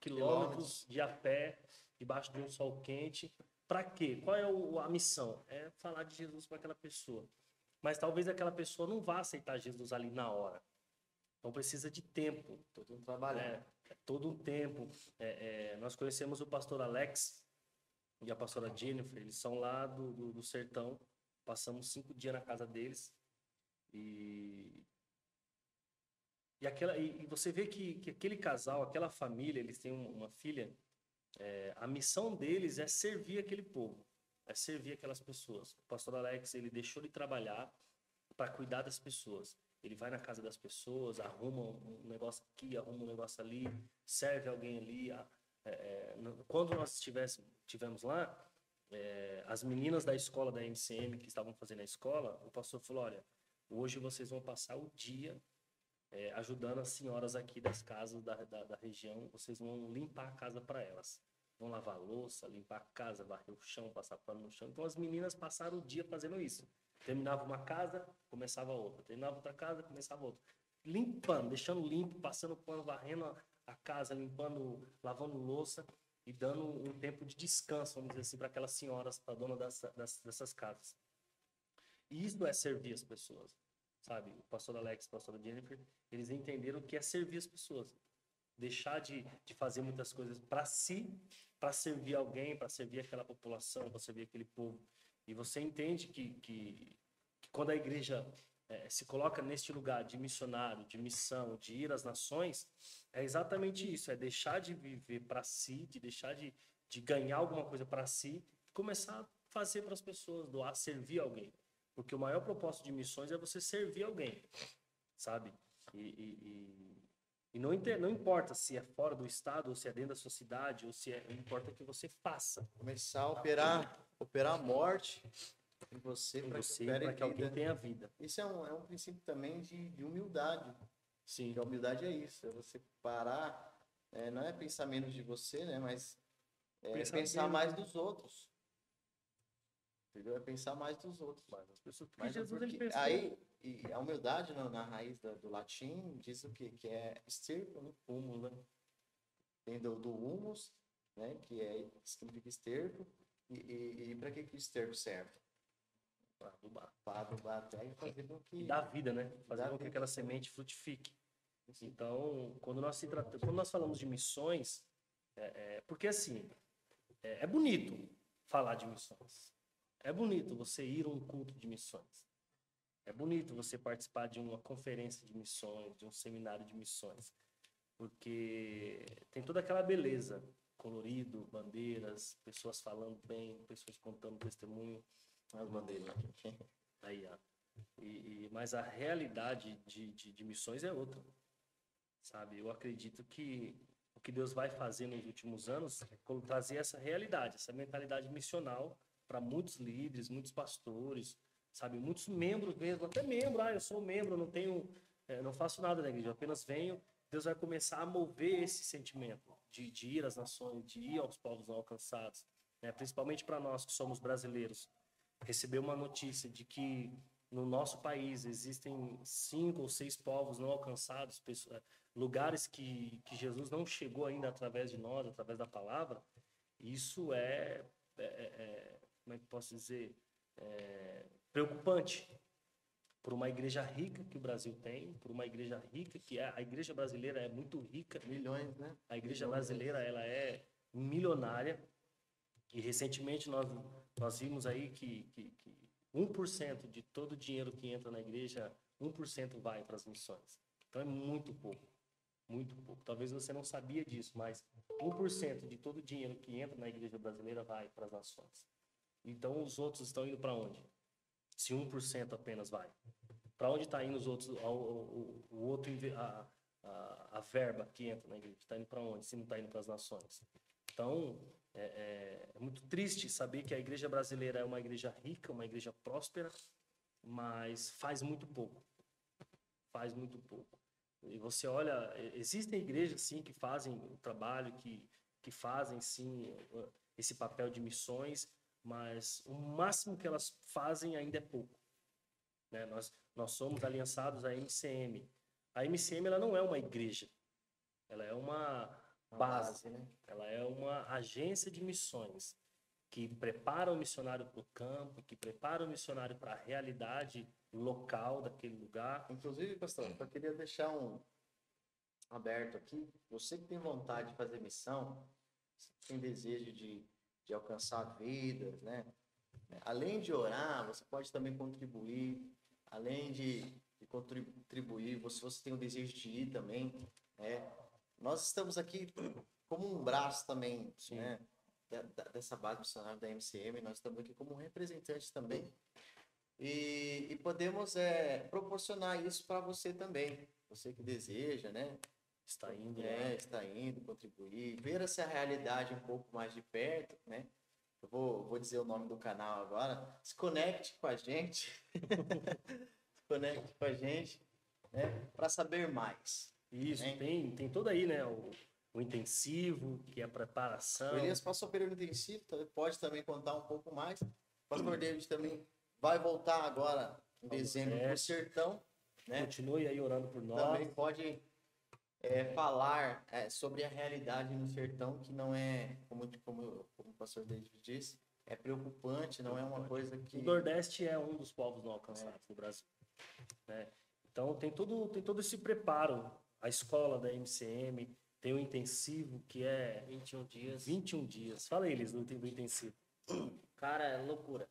quilômetros de a pé, debaixo de um sol quente. Para quê? Qual é o- a missão? É falar de Jesus para aquela pessoa. Mas talvez aquela pessoa não vá aceitar Jesus ali na hora. Então precisa de tempo. Todo um trabalho. É, é todo um tempo. É, é, nós conhecemos o pastor Alex e a pastora Jennifer, eles são lá do, do, do sertão. Passamos cinco dias na casa deles. E, e, aquela, e, você vê que, que aquele casal, aquela família, eles têm um- uma filha. é, a missão deles é servir aquele povo, é servir aquelas pessoas. O pastor Alex, ele deixou de trabalhar para cuidar das pessoas. Ele vai na casa das pessoas, arruma um negócio aqui, arruma um negócio ali, serve alguém ali. é, é, quando nós estivesse, tivemos lá, é, as meninas da escola da MCM que estavam fazendo a escola, o pastor falou: olha, hoje vocês vão passar o dia é, ajudando as senhoras aqui das casas da, da, da região, vocês vão limpar a casa para elas. Vão lavar louça, limpar a casa, varrer o chão, passar pano no chão. Então as meninas passaram o dia fazendo isso. Terminava uma casa, começava outra. Terminava outra casa, começava outra. Limpando, deixando limpo, passando pano, varrendo a, casa, limpando, lavando louça e dando um tempo de descanso, vamos dizer assim, para aquelas senhoras, para a dona dessa- das- dessas casas. E isso é servir as pessoas, sabe? O pastor Alex, a pastora Jennifer, eles entenderam que é servir as pessoas. Deixar de, de fazer muitas coisas para si, para servir alguém, para servir aquela população, para servir aquele povo. E você entende que, que, que quando a igreja eh, se coloca neste lugar de missionário, de missão, de ir às nações, é exatamente isso: é deixar de viver para si, de deixar de, de ganhar alguma coisa para si, começar a fazer para as pessoas, doar, servir alguém. Porque o maior propósito de missões é você servir alguém, sabe? E, e, e- e não, inter- não importa se é fora do estado, ou se é dentro da sua cidade, ou se é. Importa que você faça Começar a operar, operar a morte em você para que que alguém tenha vida. Isso é um, é um princípio também de, de humildade. Sim. Que a humildade é isso, é você parar, é, não é pensar menos de você, né? Mas é Pensar pensar, bem. mais dos outros. Entendeu? É pensar mais dos outros. Mas as pessoas. Porque Mas é Jesus porque- ele pensou. aí, e a humildade na, na raiz da- do latim diz o quê? Que é esterco, né? Humus, né? Tem do, do humus, né? Que, é, significa esterco. E, e, e para que, que o esterco serve? Para adubar. Para adubar a terra e fazer com que... E dá vida, né? Fazer com que aquela semente frutifique. Então, quando nós, se trata, quando nós falamos de missões, é, é- porque assim, é, é bonito falar de missões. É bonito você ir a um culto de missões. É bonito você participar de uma conferência de missões, de um seminário de missões. Porque tem toda aquela beleza, colorido, bandeiras, pessoas falando bem, pessoas contando testemunho. As bandeiras. Aí, ó. E, e- mas a realidade de, de, de missões é outra. Sabe? Eu acredito que o que Deus vai fazer nos últimos anos é trazer essa realidade, essa mentalidade missional para muitos líderes, muitos pastores, sabe? Muitos membros mesmo, até membro. Ah, eu sou membro, não tenho, eh, não faço nada na igreja, eu apenas venho Deus vai começar a mover esse sentimento de, de ir às nações, de ir aos povos não alcançados, né? principalmente para nós que somos brasileiros. Receber uma notícia de que no nosso país existem cinco ou seis povos não alcançados, pessoas, lugares que, que Jesus não chegou ainda através de nós, através da palavra, isso é, é, é, é como é que posso dizer, é, preocupante por uma igreja rica que o Brasil tem, por uma igreja rica que é a igreja brasileira é muito rica, milhões, né? A igreja brasileira ela é milionária e recentemente nós nós vimos aí que, que, que 1% de todo o dinheiro que entra na igreja, 1% vai para as missões. Então é muito pouco. Muito pouco. Talvez você não sabia disso, mas 1% de todo o dinheiro que entra na igreja brasileira vai para as nações. Então os outros estão indo para onde? Se 1% apenas vai. Para onde está indo os outros, o, o, o outro, a, a, a, verba que entra na igreja? Está indo para onde? Se não está indo para as nações. Então, é, é, é, muito triste saber que a igreja brasileira é uma igreja rica, uma igreja próspera, mas faz muito pouco. Faz muito pouco. E você olha, existem igrejas sim que fazem o trabalho, que, que fazem sim esse papel de missões, mas o máximo que elas fazem ainda é pouco. Né? Nós, nós somos aliançados à MCM. A MCM ela não é uma igreja, ela é uma base, base né? ela é uma agência de missões que prepara o missionário para o campo, que prepara o missionário para a realidade local daquele lugar. Inclusive, pastor, eu queria deixar um aberto aqui. Você que tem vontade de fazer missão, tem desejo de de alcançar vidas, né? Além de orar, você pode também contribuir. Além de, de contribuir, você, você tem o desejo de ir também, né? Nós estamos aqui como um braço também, Sim. né? Da, da, dessa base missionária da MCM, nós estamos aqui como representantes também. E, e podemos é, proporcionar isso para você também, você que deseja, né? Está indo. É, né? está indo, contribuir, ver essa realidade um pouco mais de perto, né? Eu vou, vou dizer o nome do canal agora. Se conecte com a gente. Se conecte com a gente, né? Para saber mais. Isso, né? tem, tem todo aí, né? O, o intensivo, que é a preparação. O Elias passou período intensivo, pode também contar um pouco mais. O pastor David também vai voltar agora em dezembro para o sertão. Né? Continue aí orando por nós. Também pode é, falar é, sobre a realidade no sertão, que não é, como, como, como o pastor David disse, é preocupante, não é uma coisa que. O Nordeste é um dos povos não alcançados é. do Brasil. Né? Então tem todo, tem todo esse preparo. A escola da MCM tem o intensivo, que é. 21 dias. 21 dias. Fala eles do, do intensivo. Cara, é loucura.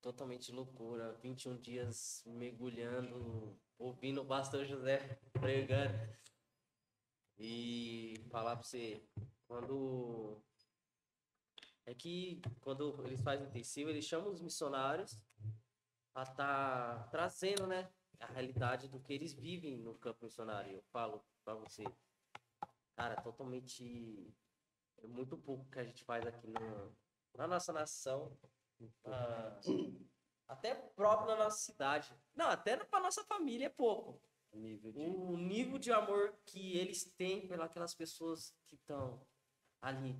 Totalmente loucura. 21 dias mergulhando, ouvindo o pastor José pregando. E falar pra você, quando. É que quando eles fazem intensivo, eles chamam os missionários a tá trazendo, né? A realidade do que eles vivem no campo missionário. Eu falo pra você, cara, totalmente. É muito pouco que a gente faz aqui no, na nossa nação. Ah, até próprio na nossa cidade. Não, até pra nossa família é pouco. Nível de... O nível de amor que eles têm pelas pessoas que estão ali,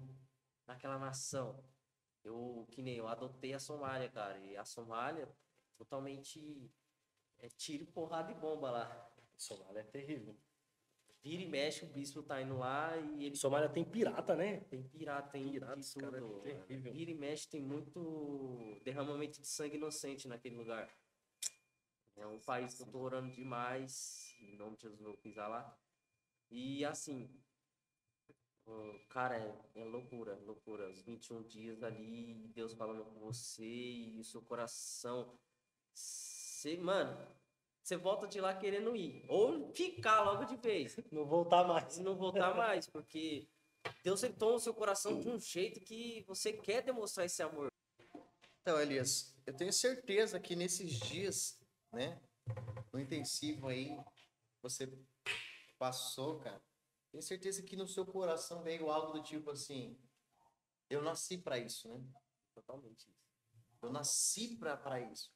naquela nação. Eu, que nem eu adotei a Somália, cara. E a Somália, totalmente. É tiro, porrada e bomba lá. Somália é terrível. Vira e mexe, o bispo tá indo lá e ele. Somália tem pirata, né? Tem pirata, tem pirata, tudo. Cara, é terrível. Vira e mexe, tem muito derramamento de sangue inocente naquele lugar. É um país que eu tô orando demais. Em nome de Jesus, eu pisar lá. E assim, cara, é, é, loucura, loucura. Os 21 dias ali, Deus falando com você e o seu coração. Você, mano, você volta de lá querendo ir. Ou ficar logo de vez. Não voltar mais. Não voltar mais, porque Deus ele toma o seu coração de um jeito que você quer demonstrar esse amor. Então, Elias, eu tenho certeza que nesses dias né? No intensivo aí, você passou, cara. Tenho certeza que no seu coração veio algo do tipo assim: eu nasci para isso, né? Totalmente isso. Eu nasci para isso.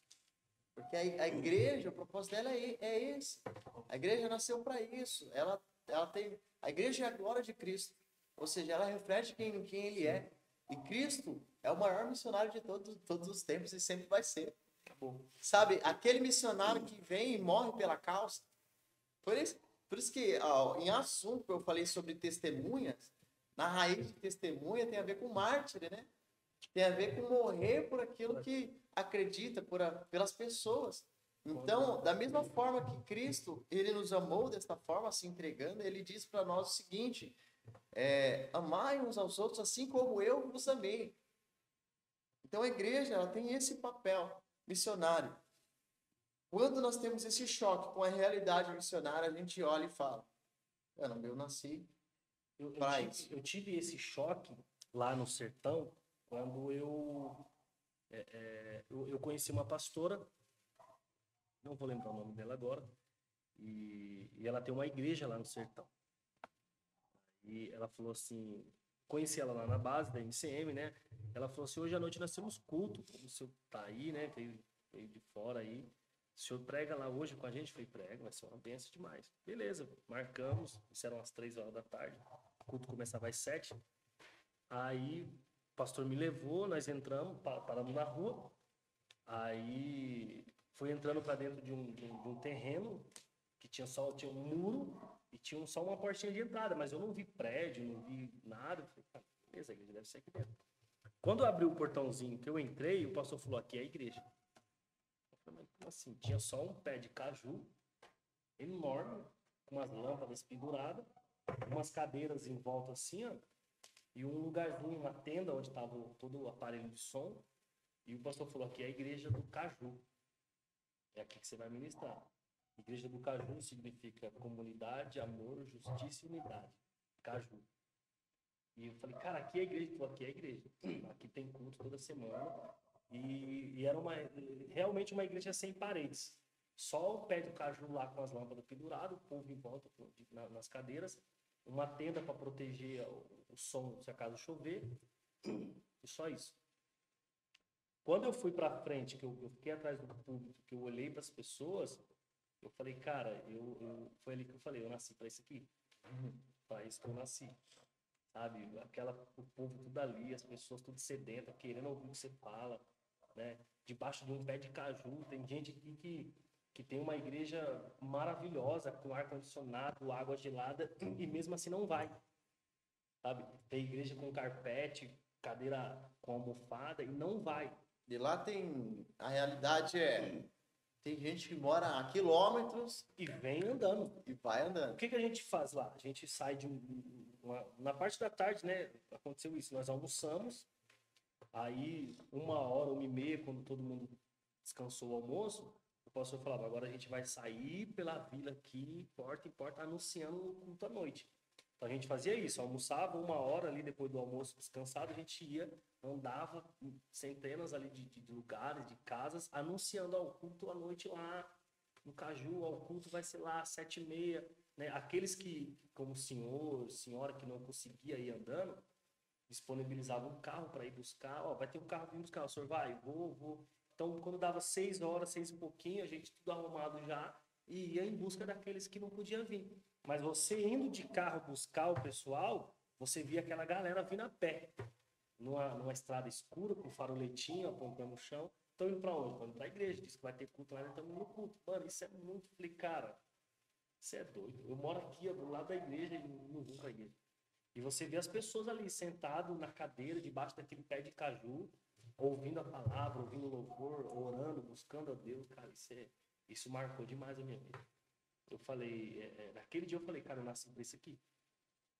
Porque a, a, igreja, o propósito dela é, é esse. A igreja nasceu para isso. Ela ela tem, a igreja é a glória de Cristo. Ou seja, ela reflete quem, quem ele é. E Cristo é o maior missionário de todos, todos os tempos e sempre vai ser. Sabe, aquele missionário que vem e morre pela causa. Por isso, por isso que ó, em assunto eu falei sobre testemunhas, na raiz de testemunha tem a ver com mártir, né? Tem a ver com morrer por aquilo que acredita, por a, pelas pessoas. Então, da mesma forma que Cristo, ele nos amou desta forma, se entregando, ele diz para nós o seguinte: é, amai uns aos outros assim como eu vos amei. Então, a igreja ela tem esse papel missionário. Quando nós temos esse choque com a realidade missionária, a gente olha e fala: eu, eu nasci Eu, eu, tive, eu tive esse choque lá no sertão quando eu, é, é, eu, eu conheci uma pastora, não vou lembrar o nome dela agora, e, e ela tem uma igreja lá no sertão. E ela falou assim, conheci ela lá na base da MCM, né? Ela falou assim, hoje à noite nós temos culto, o senhor tá aí, né? Veio, veio de fora aí. O senhor prega lá hoje com a gente? Falei, prega, vai ser uma benção demais. Beleza, marcamos, isso eram umas três horas da tarde. O culto começava às sete. Aí o pastor me levou, nós entramos, pa- paramos na rua. Aí foi entrando para dentro de um, de um- de um terreno que tinha só tinha um muro e tinha só uma portinha de entrada, mas eu não vi prédio, não vi nada. Eu falei, "Ah, beleza, a igreja deve ser aqui dentro. Quando eu abri o portãozinho que eu entrei, o pastor falou: aqui é a igreja. Eu falei, mas como assim? Tinha só um pé de caju enorme, com umas lâmpadas penduradas, umas cadeiras em volta assim, ó, e um lugarzinho, uma tenda onde estava todo o aparelho de som. E o pastor falou: aqui é a igreja do caju. É aqui que você vai ministrar. Igreja do Caju significa comunidade, amor, justiça e unidade. Caju. E eu falei, cara, aqui é igreja. Aqui é igreja. Aqui tem culto toda semana. E, e era uma, realmente uma igreja sem paredes. Só o pé do caju lá com as lâmpadas penduradas, o povo em volta nas cadeiras, uma tenda para proteger o, o som se acaso chover. E só isso. Quando eu fui para frente, que eu, eu fiquei atrás do público, que eu olhei para as pessoas, eu falei, cara, eu, eu- foi ali que eu falei, eu nasci para isso aqui. Para isso que eu nasci. Sabe? Aquela, o povo tudo ali, as pessoas tudo sedenta, querendo ouvir o que você fala, né? Debaixo de um pé de caju, tem gente aqui que, que tem uma igreja maravilhosa, com ar-condicionado, água gelada, e mesmo assim não vai. Sabe? Tem igreja com carpete, cadeira com almofada, e não vai. E lá tem. A realidade é. Tem gente que mora a quilômetros E vem andando. e vai O andando. que, que a gente faz lá? A gente sai de um- uma, na parte da tarde, né? Aconteceu isso. Nós almoçamos, aí uma hora, uma e meia, quando todo mundo descansou o almoço, o pastor falava: agora a gente vai sair pela vila aqui, porta em porta, anunciando o culto à noite. Então a gente fazia isso, almoçava uma hora ali depois do almoço descansado, a gente ia, andava centenas ali de, de lugares, de casas, anunciando ao culto à noite lá no Caju, ó, o culto vai ser lá às sete e meia, né? Aqueles que, como senhor, senhora que não conseguia ir andando, disponibilizavam um carro para ir buscar, ó, vai ter um carro vindo buscar, o senhor vai, vou, vou. Então, quando dava seis horas, seis e pouquinho, a gente tudo arrumado já e ia em busca daqueles que não podiam vir. Mas você indo de carro buscar o pessoal, você via aquela galera vindo a pé, numa, numa estrada escura, com faroletinho apontando no chão. Estão indo para onde? Estão indo para a igreja. Diz que vai ter culto lá, nós estamos indo no culto. Mano, isso é muito. Falei, cara, isso é doido. Eu moro aqui do lado da igreja e não vou para igreja. E você vê as pessoas ali sentado na cadeira, debaixo daquele pé de caju, ouvindo a palavra, ouvindo o louvor, orando, buscando a Deus. Cara, isso, é, isso marcou demais a minha vida. Eu falei, é, é, naquele dia eu falei, cara, eu nasci pra isso aqui.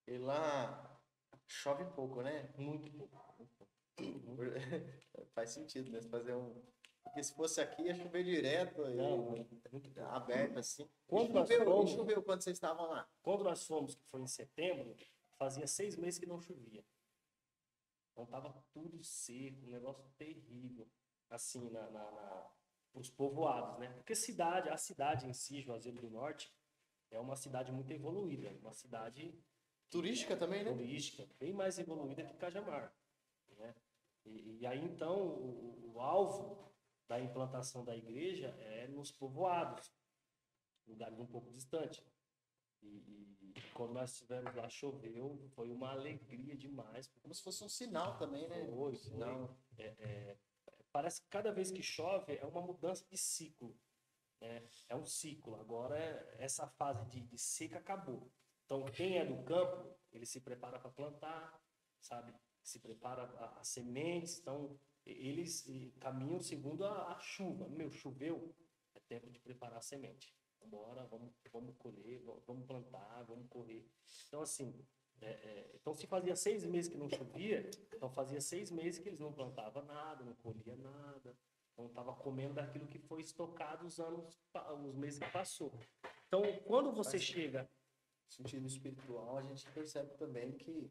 E lá chove pouco, né? Muito pouco. Faz sentido, né? Fazer um. Porque se fosse aqui, ia chover direto, e Não, muito pouco. aberto assim. Quando e nós choveu, fomos- choveu quando vocês estavam lá. Quando nós fomos, que foi em setembro, fazia seis meses que não chovia. Então tava tudo seco, um negócio terrível, assim, na, na, na, pros povoados, né? Porque cidade, a cidade em si, Juazeiro do Norte, é uma cidade muito evoluída, uma cidade Turística também, né? turística, bem mais evoluída que Cajamar. Né? E, e aí, então, o, o alvo da implantação da igreja é nos povoados, lugares um pouco distantes. E, e- e quando nós estivemos lá, choveu, foi uma alegria demais. Como se fosse um sinal também, né? Foi, Um sinal. É, é, parece que cada vez que chove é uma mudança de ciclo. né? É um ciclo. Agora, essa fase de, de seca acabou. Então, quem é do campo, ele se prepara para plantar, sabe? Se prepara a, a sementes. Então, eles caminham segundo a, a chuva. Meu, choveu, é tempo de preparar a semente. Bora, vamos, vamos colher, va- vamos plantar, vamos correr. Então, assim, é, é, então se fazia seis meses que não chovia, então fazia seis meses que eles não plantavam nada, não colhia nada, não estava comendo daquilo que foi estocado os anos, os meses que passou. Então, quando você chega, sentido espiritual, a gente percebe também que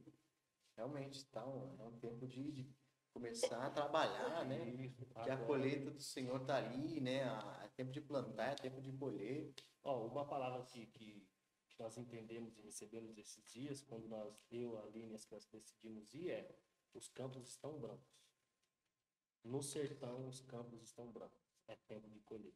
realmente tá um, é um tempo de, de começar a trabalhar, né? Isso, Que a colheita do Senhor tá ali, né? A- É tempo de plantar, é tempo de colher. Ó, uma palavra que, que, que nós entendemos e recebemos esses dias, quando nós, eu, a Aline e as crianças decidimos ir, é os campos estão brancos. No sertão, os campos estão brancos. É tempo de colher.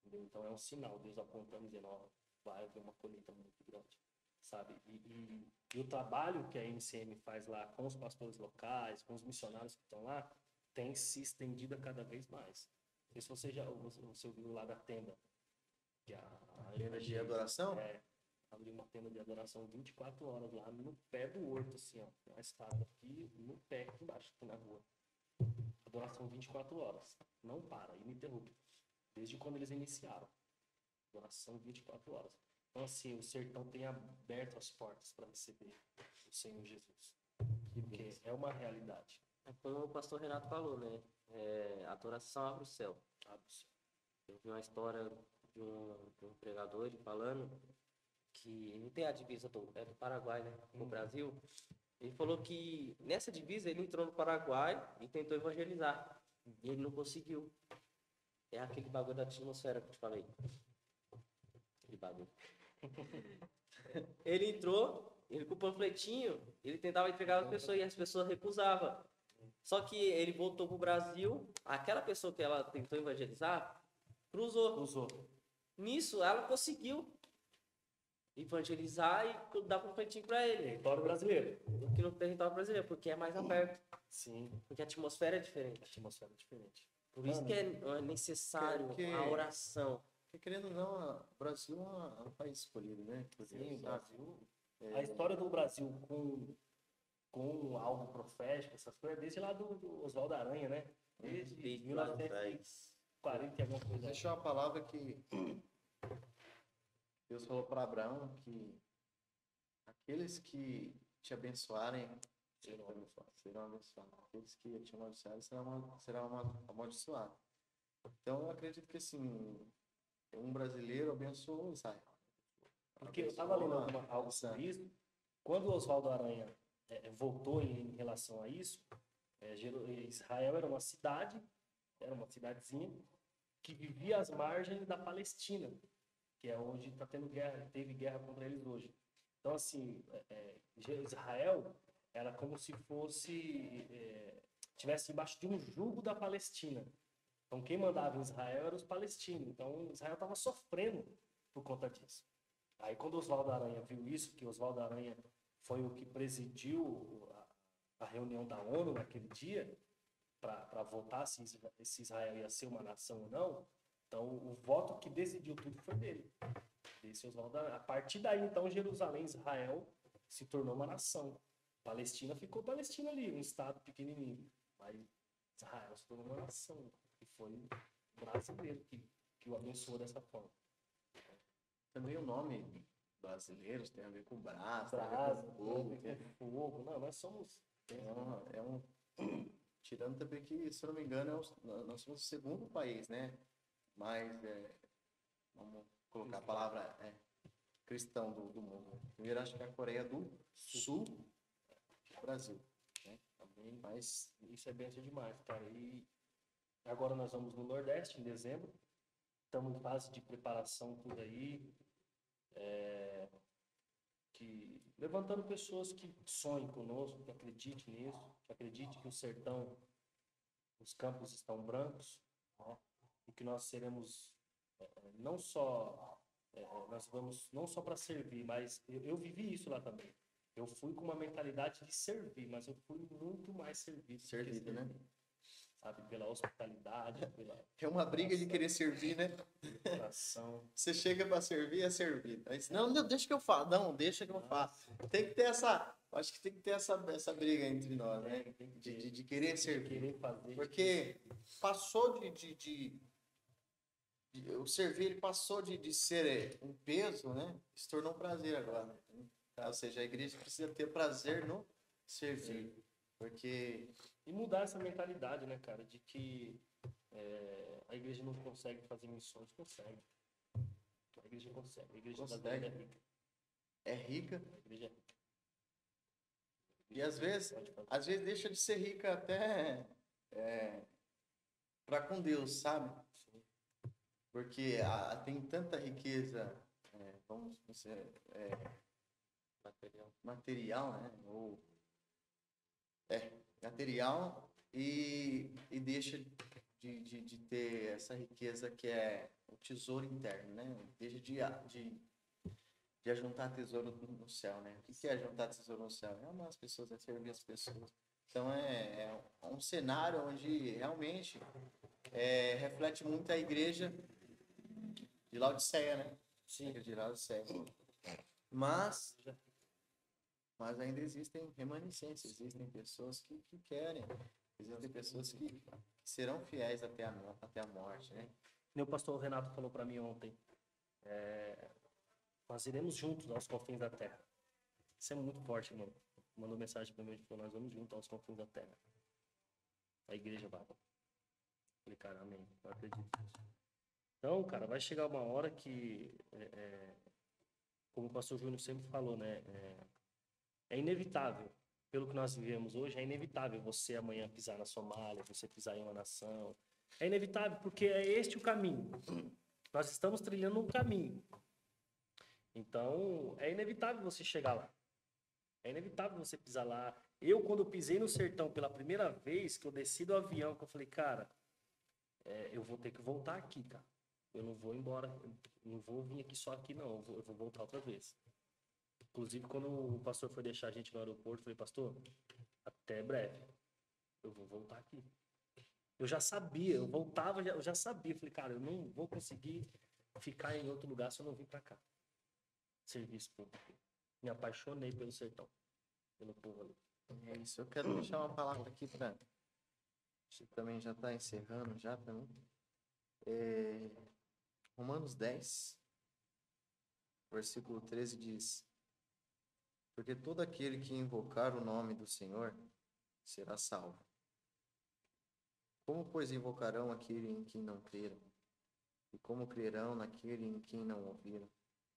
Entendeu? Então é um sinal, Deus apontando, dizendo, ó, vai haver uma colheita muito grande. Sabe? E, e- e o trabalho que a MCM faz lá com os pastores locais, com os missionários que estão lá, tem se estendido a cada vez mais. Não sei se você já você, você ouviu lá da tenda. Que a, a Tenda de adoração? é, abriu uma tenda de adoração 24 horas lá no pé do horto, assim, ó. Uma escada aqui, no pé aqui embaixo, aqui na rua. Adoração 24 horas. Não para, ininterrupto. Desde quando eles iniciaram. Adoração 24 horas. Então, assim, o sertão tem aberto as portas para receber o Senhor Jesus. Porque é uma realidade. É como o pastor Renato falou, né? É, adoração abre o céu. Abre o céu. Eu vi uma história de um, de um pregador ele falando que não tem a divisa do, é do Paraguai, né? Com o Brasil. Ele falou que nessa divisa ele entrou no Paraguai e tentou evangelizar. E ele não conseguiu. É aquele bagulho da atmosfera que eu te falei. Aquele bagulho. ele entrou, ele com o panfletinho, ele tentava entregar às pessoas e as pessoas recusavam. Só que ele voltou pro Brasil, aquela pessoa que ela tentou evangelizar, cruzou. Usou. Nisso, ela conseguiu evangelizar e dar panfletinho para ele. Território brasileiro. Aqui no território brasileiro, porque é mais aberto. Sim. Porque a atmosfera é A diferente. atmosfera é diferente. Por isso que é é necessário Porque- a oração. Porque, querendo ou não, a- o Brasil é é um país escolhido, né? por Sim, o? Brasil. A história do Brasil com, com algo profético, essas coisas, desde lá do, do Oswaldo Aranha, né? Desde Desde lá atrás. 1940 e alguma coisa. Deixa uma palavra que Deus falou para Abraão que aqueles que te abençoarem serão abençoados. Serão abençoados. Aqueles que te amaldiçoarem serão, serão amal- amaldiçoados. Então eu acredito que assim, um brasileiro abençoou Israel. Porque eu estava lendo alguma, algo sobre isso. Quando o Oswaldo Aranha eh, voltou em, em relação a isso, eh, Jeru- Israel era uma cidade, era uma cidadezinha, que vivia às margens da Palestina, que é onde está tendo guerra, teve guerra contra eles hoje. Então, assim, eh, eh, Israel era como se fosse, eh, tivesse embaixo de um jugo da Palestina. Então, quem mandava em Israel eram os palestinos. Então, Israel estava sofrendo por conta disso. Aí quando Oswaldo Aranha viu isso, que Oswaldo Aranha foi o que presidiu a, a reunião da ONU naquele dia, para votar se, se Israel ia ser uma nação ou não, então o voto que decidiu tudo foi dele. Desse Oswaldo. A partir daí, então, Jerusalém, Israel, se tornou uma nação. Palestina ficou Palestina ali, um estado pequenininho. Mas Israel se tornou uma nação. E foi o brasileiro que, que o abençoou dessa forma. Também o nome brasileiros tem a ver com brasa, tem a ver com fogo. tem- fogo. Não, nós somos. É, uma- é um. Tirando também que, se eu não me engano, é o- nós somos o segundo país, né? Mas, é, vamos colocar a palavra é, cristão do, do mundo. Primeiro, acho que é a Coreia do Sul, o Brasil. Né? Também, mas isso é bênção demais, cara. E agora nós vamos no Nordeste, em dezembro. Estamos em fase de preparação por aí. é, que, levantando pessoas que sonhem conosco, que acreditem nisso, que acreditem que o sertão, os campos estão brancos, né? E que nós seremos é, não só, é, nós nós vamos não só para servir, mas eu, eu vivi isso lá também. Eu fui com uma mentalidade de servir, mas eu fui muito mais servido. Servido, né? servir, Sabe, pela hospitalidade, pela É uma briga de querer servir, né? coração. Você chega pra servir, é. Aí, você, não, não, deixa que eu faço. Não, deixa que eu faço. Tem que ter essa. Acho que tem que ter essa, essa briga entre nós, né? De, de, de querer servir. querer fazer. Porque passou de, de- de- o servir ele passou de, de ser um peso, né? Se tornou um prazer agora. Ou seja, a igreja precisa ter prazer no servir. Porque E mudar essa mentalidade, né, cara, de que é, a igreja não consegue fazer missões. Consegue. A igreja consegue. A igreja Consegue. brasileira é rica. é rica. A igreja é rica. E às vezes, às vezes deixa de ser rica até é, para com Deus, sabe? Porque a- tem tanta riqueza, é, vamos dizer, é, Material. material, né? Ou, é, material e, e deixa de, de, de ter essa riqueza que é o tesouro interno, né? Deixa de, de, de ajuntar tesouro no céu, né? O que é ajuntar tesouro no céu? É amar as pessoas, é servir as pessoas. Então é, é um cenário onde realmente é, reflete muito a igreja de Laodiceia, né? Sim. De Laodiceia. Mas mas ainda existem remanescentes, existem pessoas que, que querem, existem pessoas que, que serão fiéis até a, até a morte, né? O pastor Renato falou para mim ontem. é, nós iremos juntos aos confins da terra. Isso é muito forte, irmão. Mandou mensagem para mim e falou: Nós vamos juntos aos confins da terra. A igreja vai. Falei, cara, amém. Eu acredito nisso. Então, cara, vai chegar uma hora que, é, é, como o pastor Júnior sempre falou, né? É, é inevitável. Pelo que nós vivemos hoje, é inevitável você amanhã pisar na Somália, você pisar em uma nação. É inevitável, porque é este o caminho. Nós estamos trilhando um caminho. Então, é inevitável você chegar lá. É inevitável você pisar lá. Eu, quando pisei no sertão pela primeira vez, que eu desci do avião, que eu falei, cara, é, eu vou ter que voltar aqui, cara. Eu não vou embora, não vou vir aqui só aqui, não. Eu vou, eu vou voltar outra vez. Inclusive, quando o pastor foi deixar a gente no aeroporto, eu falei, pastor, até breve. Eu vou voltar aqui. Eu já sabia, eu voltava, eu já sabia. Eu falei, cara, eu não vou conseguir ficar em outro lugar se eu não vir pra cá. Serviço público. Me apaixonei pelo sertão, pelo povo ali. É isso. Eu quero deixar uma palavra aqui para. Você também já está encerrando já para mim. É, Romanos 10, versículo 13 diz: Porque todo aquele que invocar o nome do Senhor será salvo. Como, pois, invocarão aquele em quem não creram? E como crerão naquele em quem não ouviram?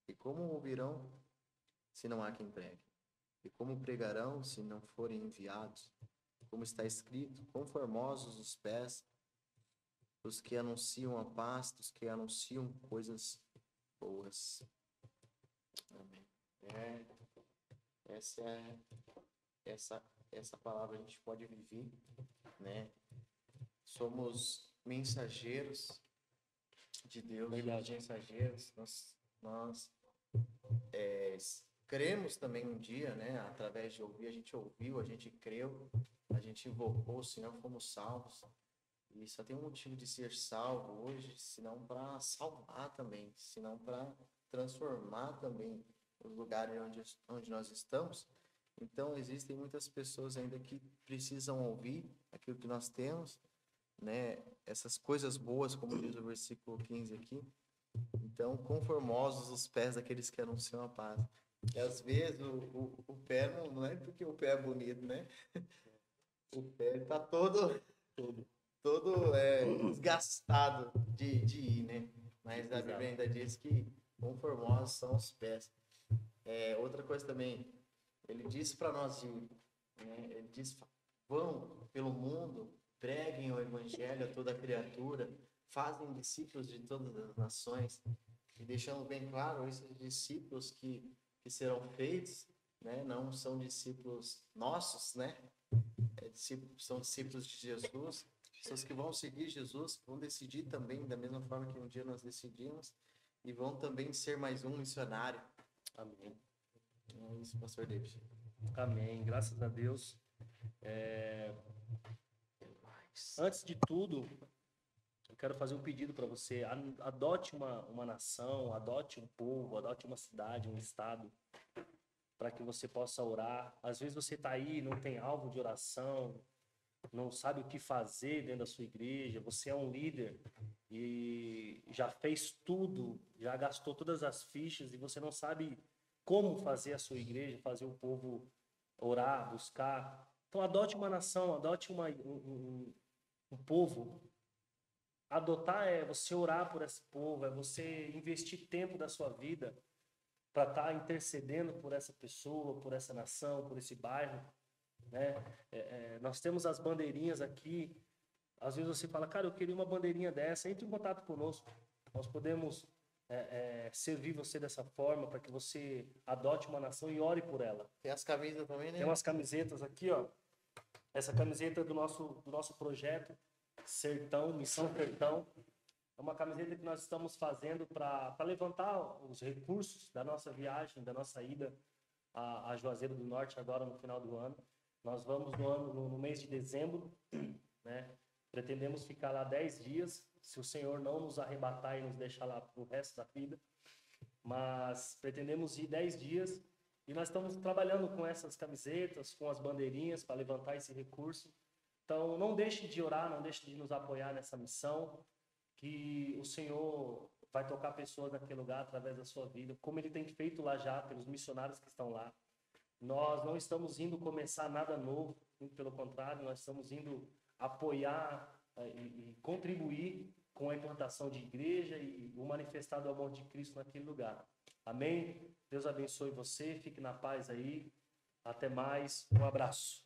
E como ouvirão se não há quem pregue? E como pregarão se não forem enviados? Como está escrito, quão formosos os pés dos que anunciam a paz, dos que anunciam coisas boas. Amém. É, essa é essa essa palavra a gente pode viver, né? Somos mensageiros de Deus, Verdade. mensageiros. Nós nós é, cremos também um dia, né? Através de ouvir, a gente ouviu, a gente creu, a gente invocou o Senhor, fomos salvos. E só tem um motivo de ser salvo hoje, senão para salvar também, senão para transformar também os lugares onde, onde nós estamos. Então, existem muitas pessoas ainda que precisam ouvir aquilo que nós temos, né? Essas coisas boas, como diz o versículo 15 aqui. Então, conformosos os pés daqueles que anunciam a paz. E às vezes o, o, o pé não, não é porque o pé é bonito, né? O pé está todo, todo, todo é, desgastado de, de ir, né? Mas a Bíblia ainda diz que conformosos são os pés. É, outra coisa também, ele diz para nós ir, né? ele diz, vão pelo mundo, preguem o evangelho a toda criatura, fazem discípulos de todas as nações, e deixando bem claro, esses discípulos que, que serão feitos, né, não são discípulos nossos, né, é, discípulos, são discípulos de Jesus, pessoas que vão seguir Jesus, vão decidir também, da mesma forma que um dia nós decidimos, e vão também ser mais um missionário. Amém. É isso, pastor David. Amém. Graças a Deus. É, Antes de tudo, eu quero fazer um pedido para você. Adote uma, uma nação, adote um povo, adote uma cidade, um estado, para que você possa orar. Às vezes você está aí, não tem alvo de oração, não sabe o que fazer dentro da sua igreja, você é um líder e já fez tudo, já gastou todas as fichas e você não sabe como fazer a sua igreja, fazer o povo orar, buscar. Então adote uma nação, adote uma, um, um- um povo. Adotar é você orar por esse povo, é você investir tempo da sua vida para estar intercedendo por essa pessoa, por essa nação, por esse bairro. Né? É, é, nós temos as bandeirinhas aqui. Às vezes você fala, cara, eu queria uma bandeirinha dessa. Entre em contato conosco. Nós podemos é, é, servir você dessa forma para que você adote uma nação e ore por ela. Tem as camisas também, né? Tem umas camisetas aqui, ó. Essa camiseta do nosso, do nosso projeto Sertão, Missão Sertão. É uma camiseta que nós estamos fazendo para levantar os recursos da nossa viagem, da nossa ida a, a Juazeiro do Norte agora no final do ano. Nós vamos no, ano, no, no mês de dezembro, né? Pretendemos ficar lá 10 dias, se o Senhor não nos arrebatar e nos deixar lá pro resto da vida. Mas pretendemos ir 10 dias e nós estamos trabalhando com essas camisetas, com as bandeirinhas para levantar esse recurso. Então, não deixe de orar, não deixe de nos apoiar nessa missão, que o Senhor vai tocar pessoas naquele lugar através da sua vida, como ele tem feito lá já pelos missionários que estão lá. Nós não estamos indo começar nada novo, pelo contrário, nós estamos indo apoiar eh, e, e contribuir com a implantação de igreja e o manifestar do amor de Cristo naquele lugar. Amém? Deus abençoe você, fique na paz aí. Até mais, um abraço.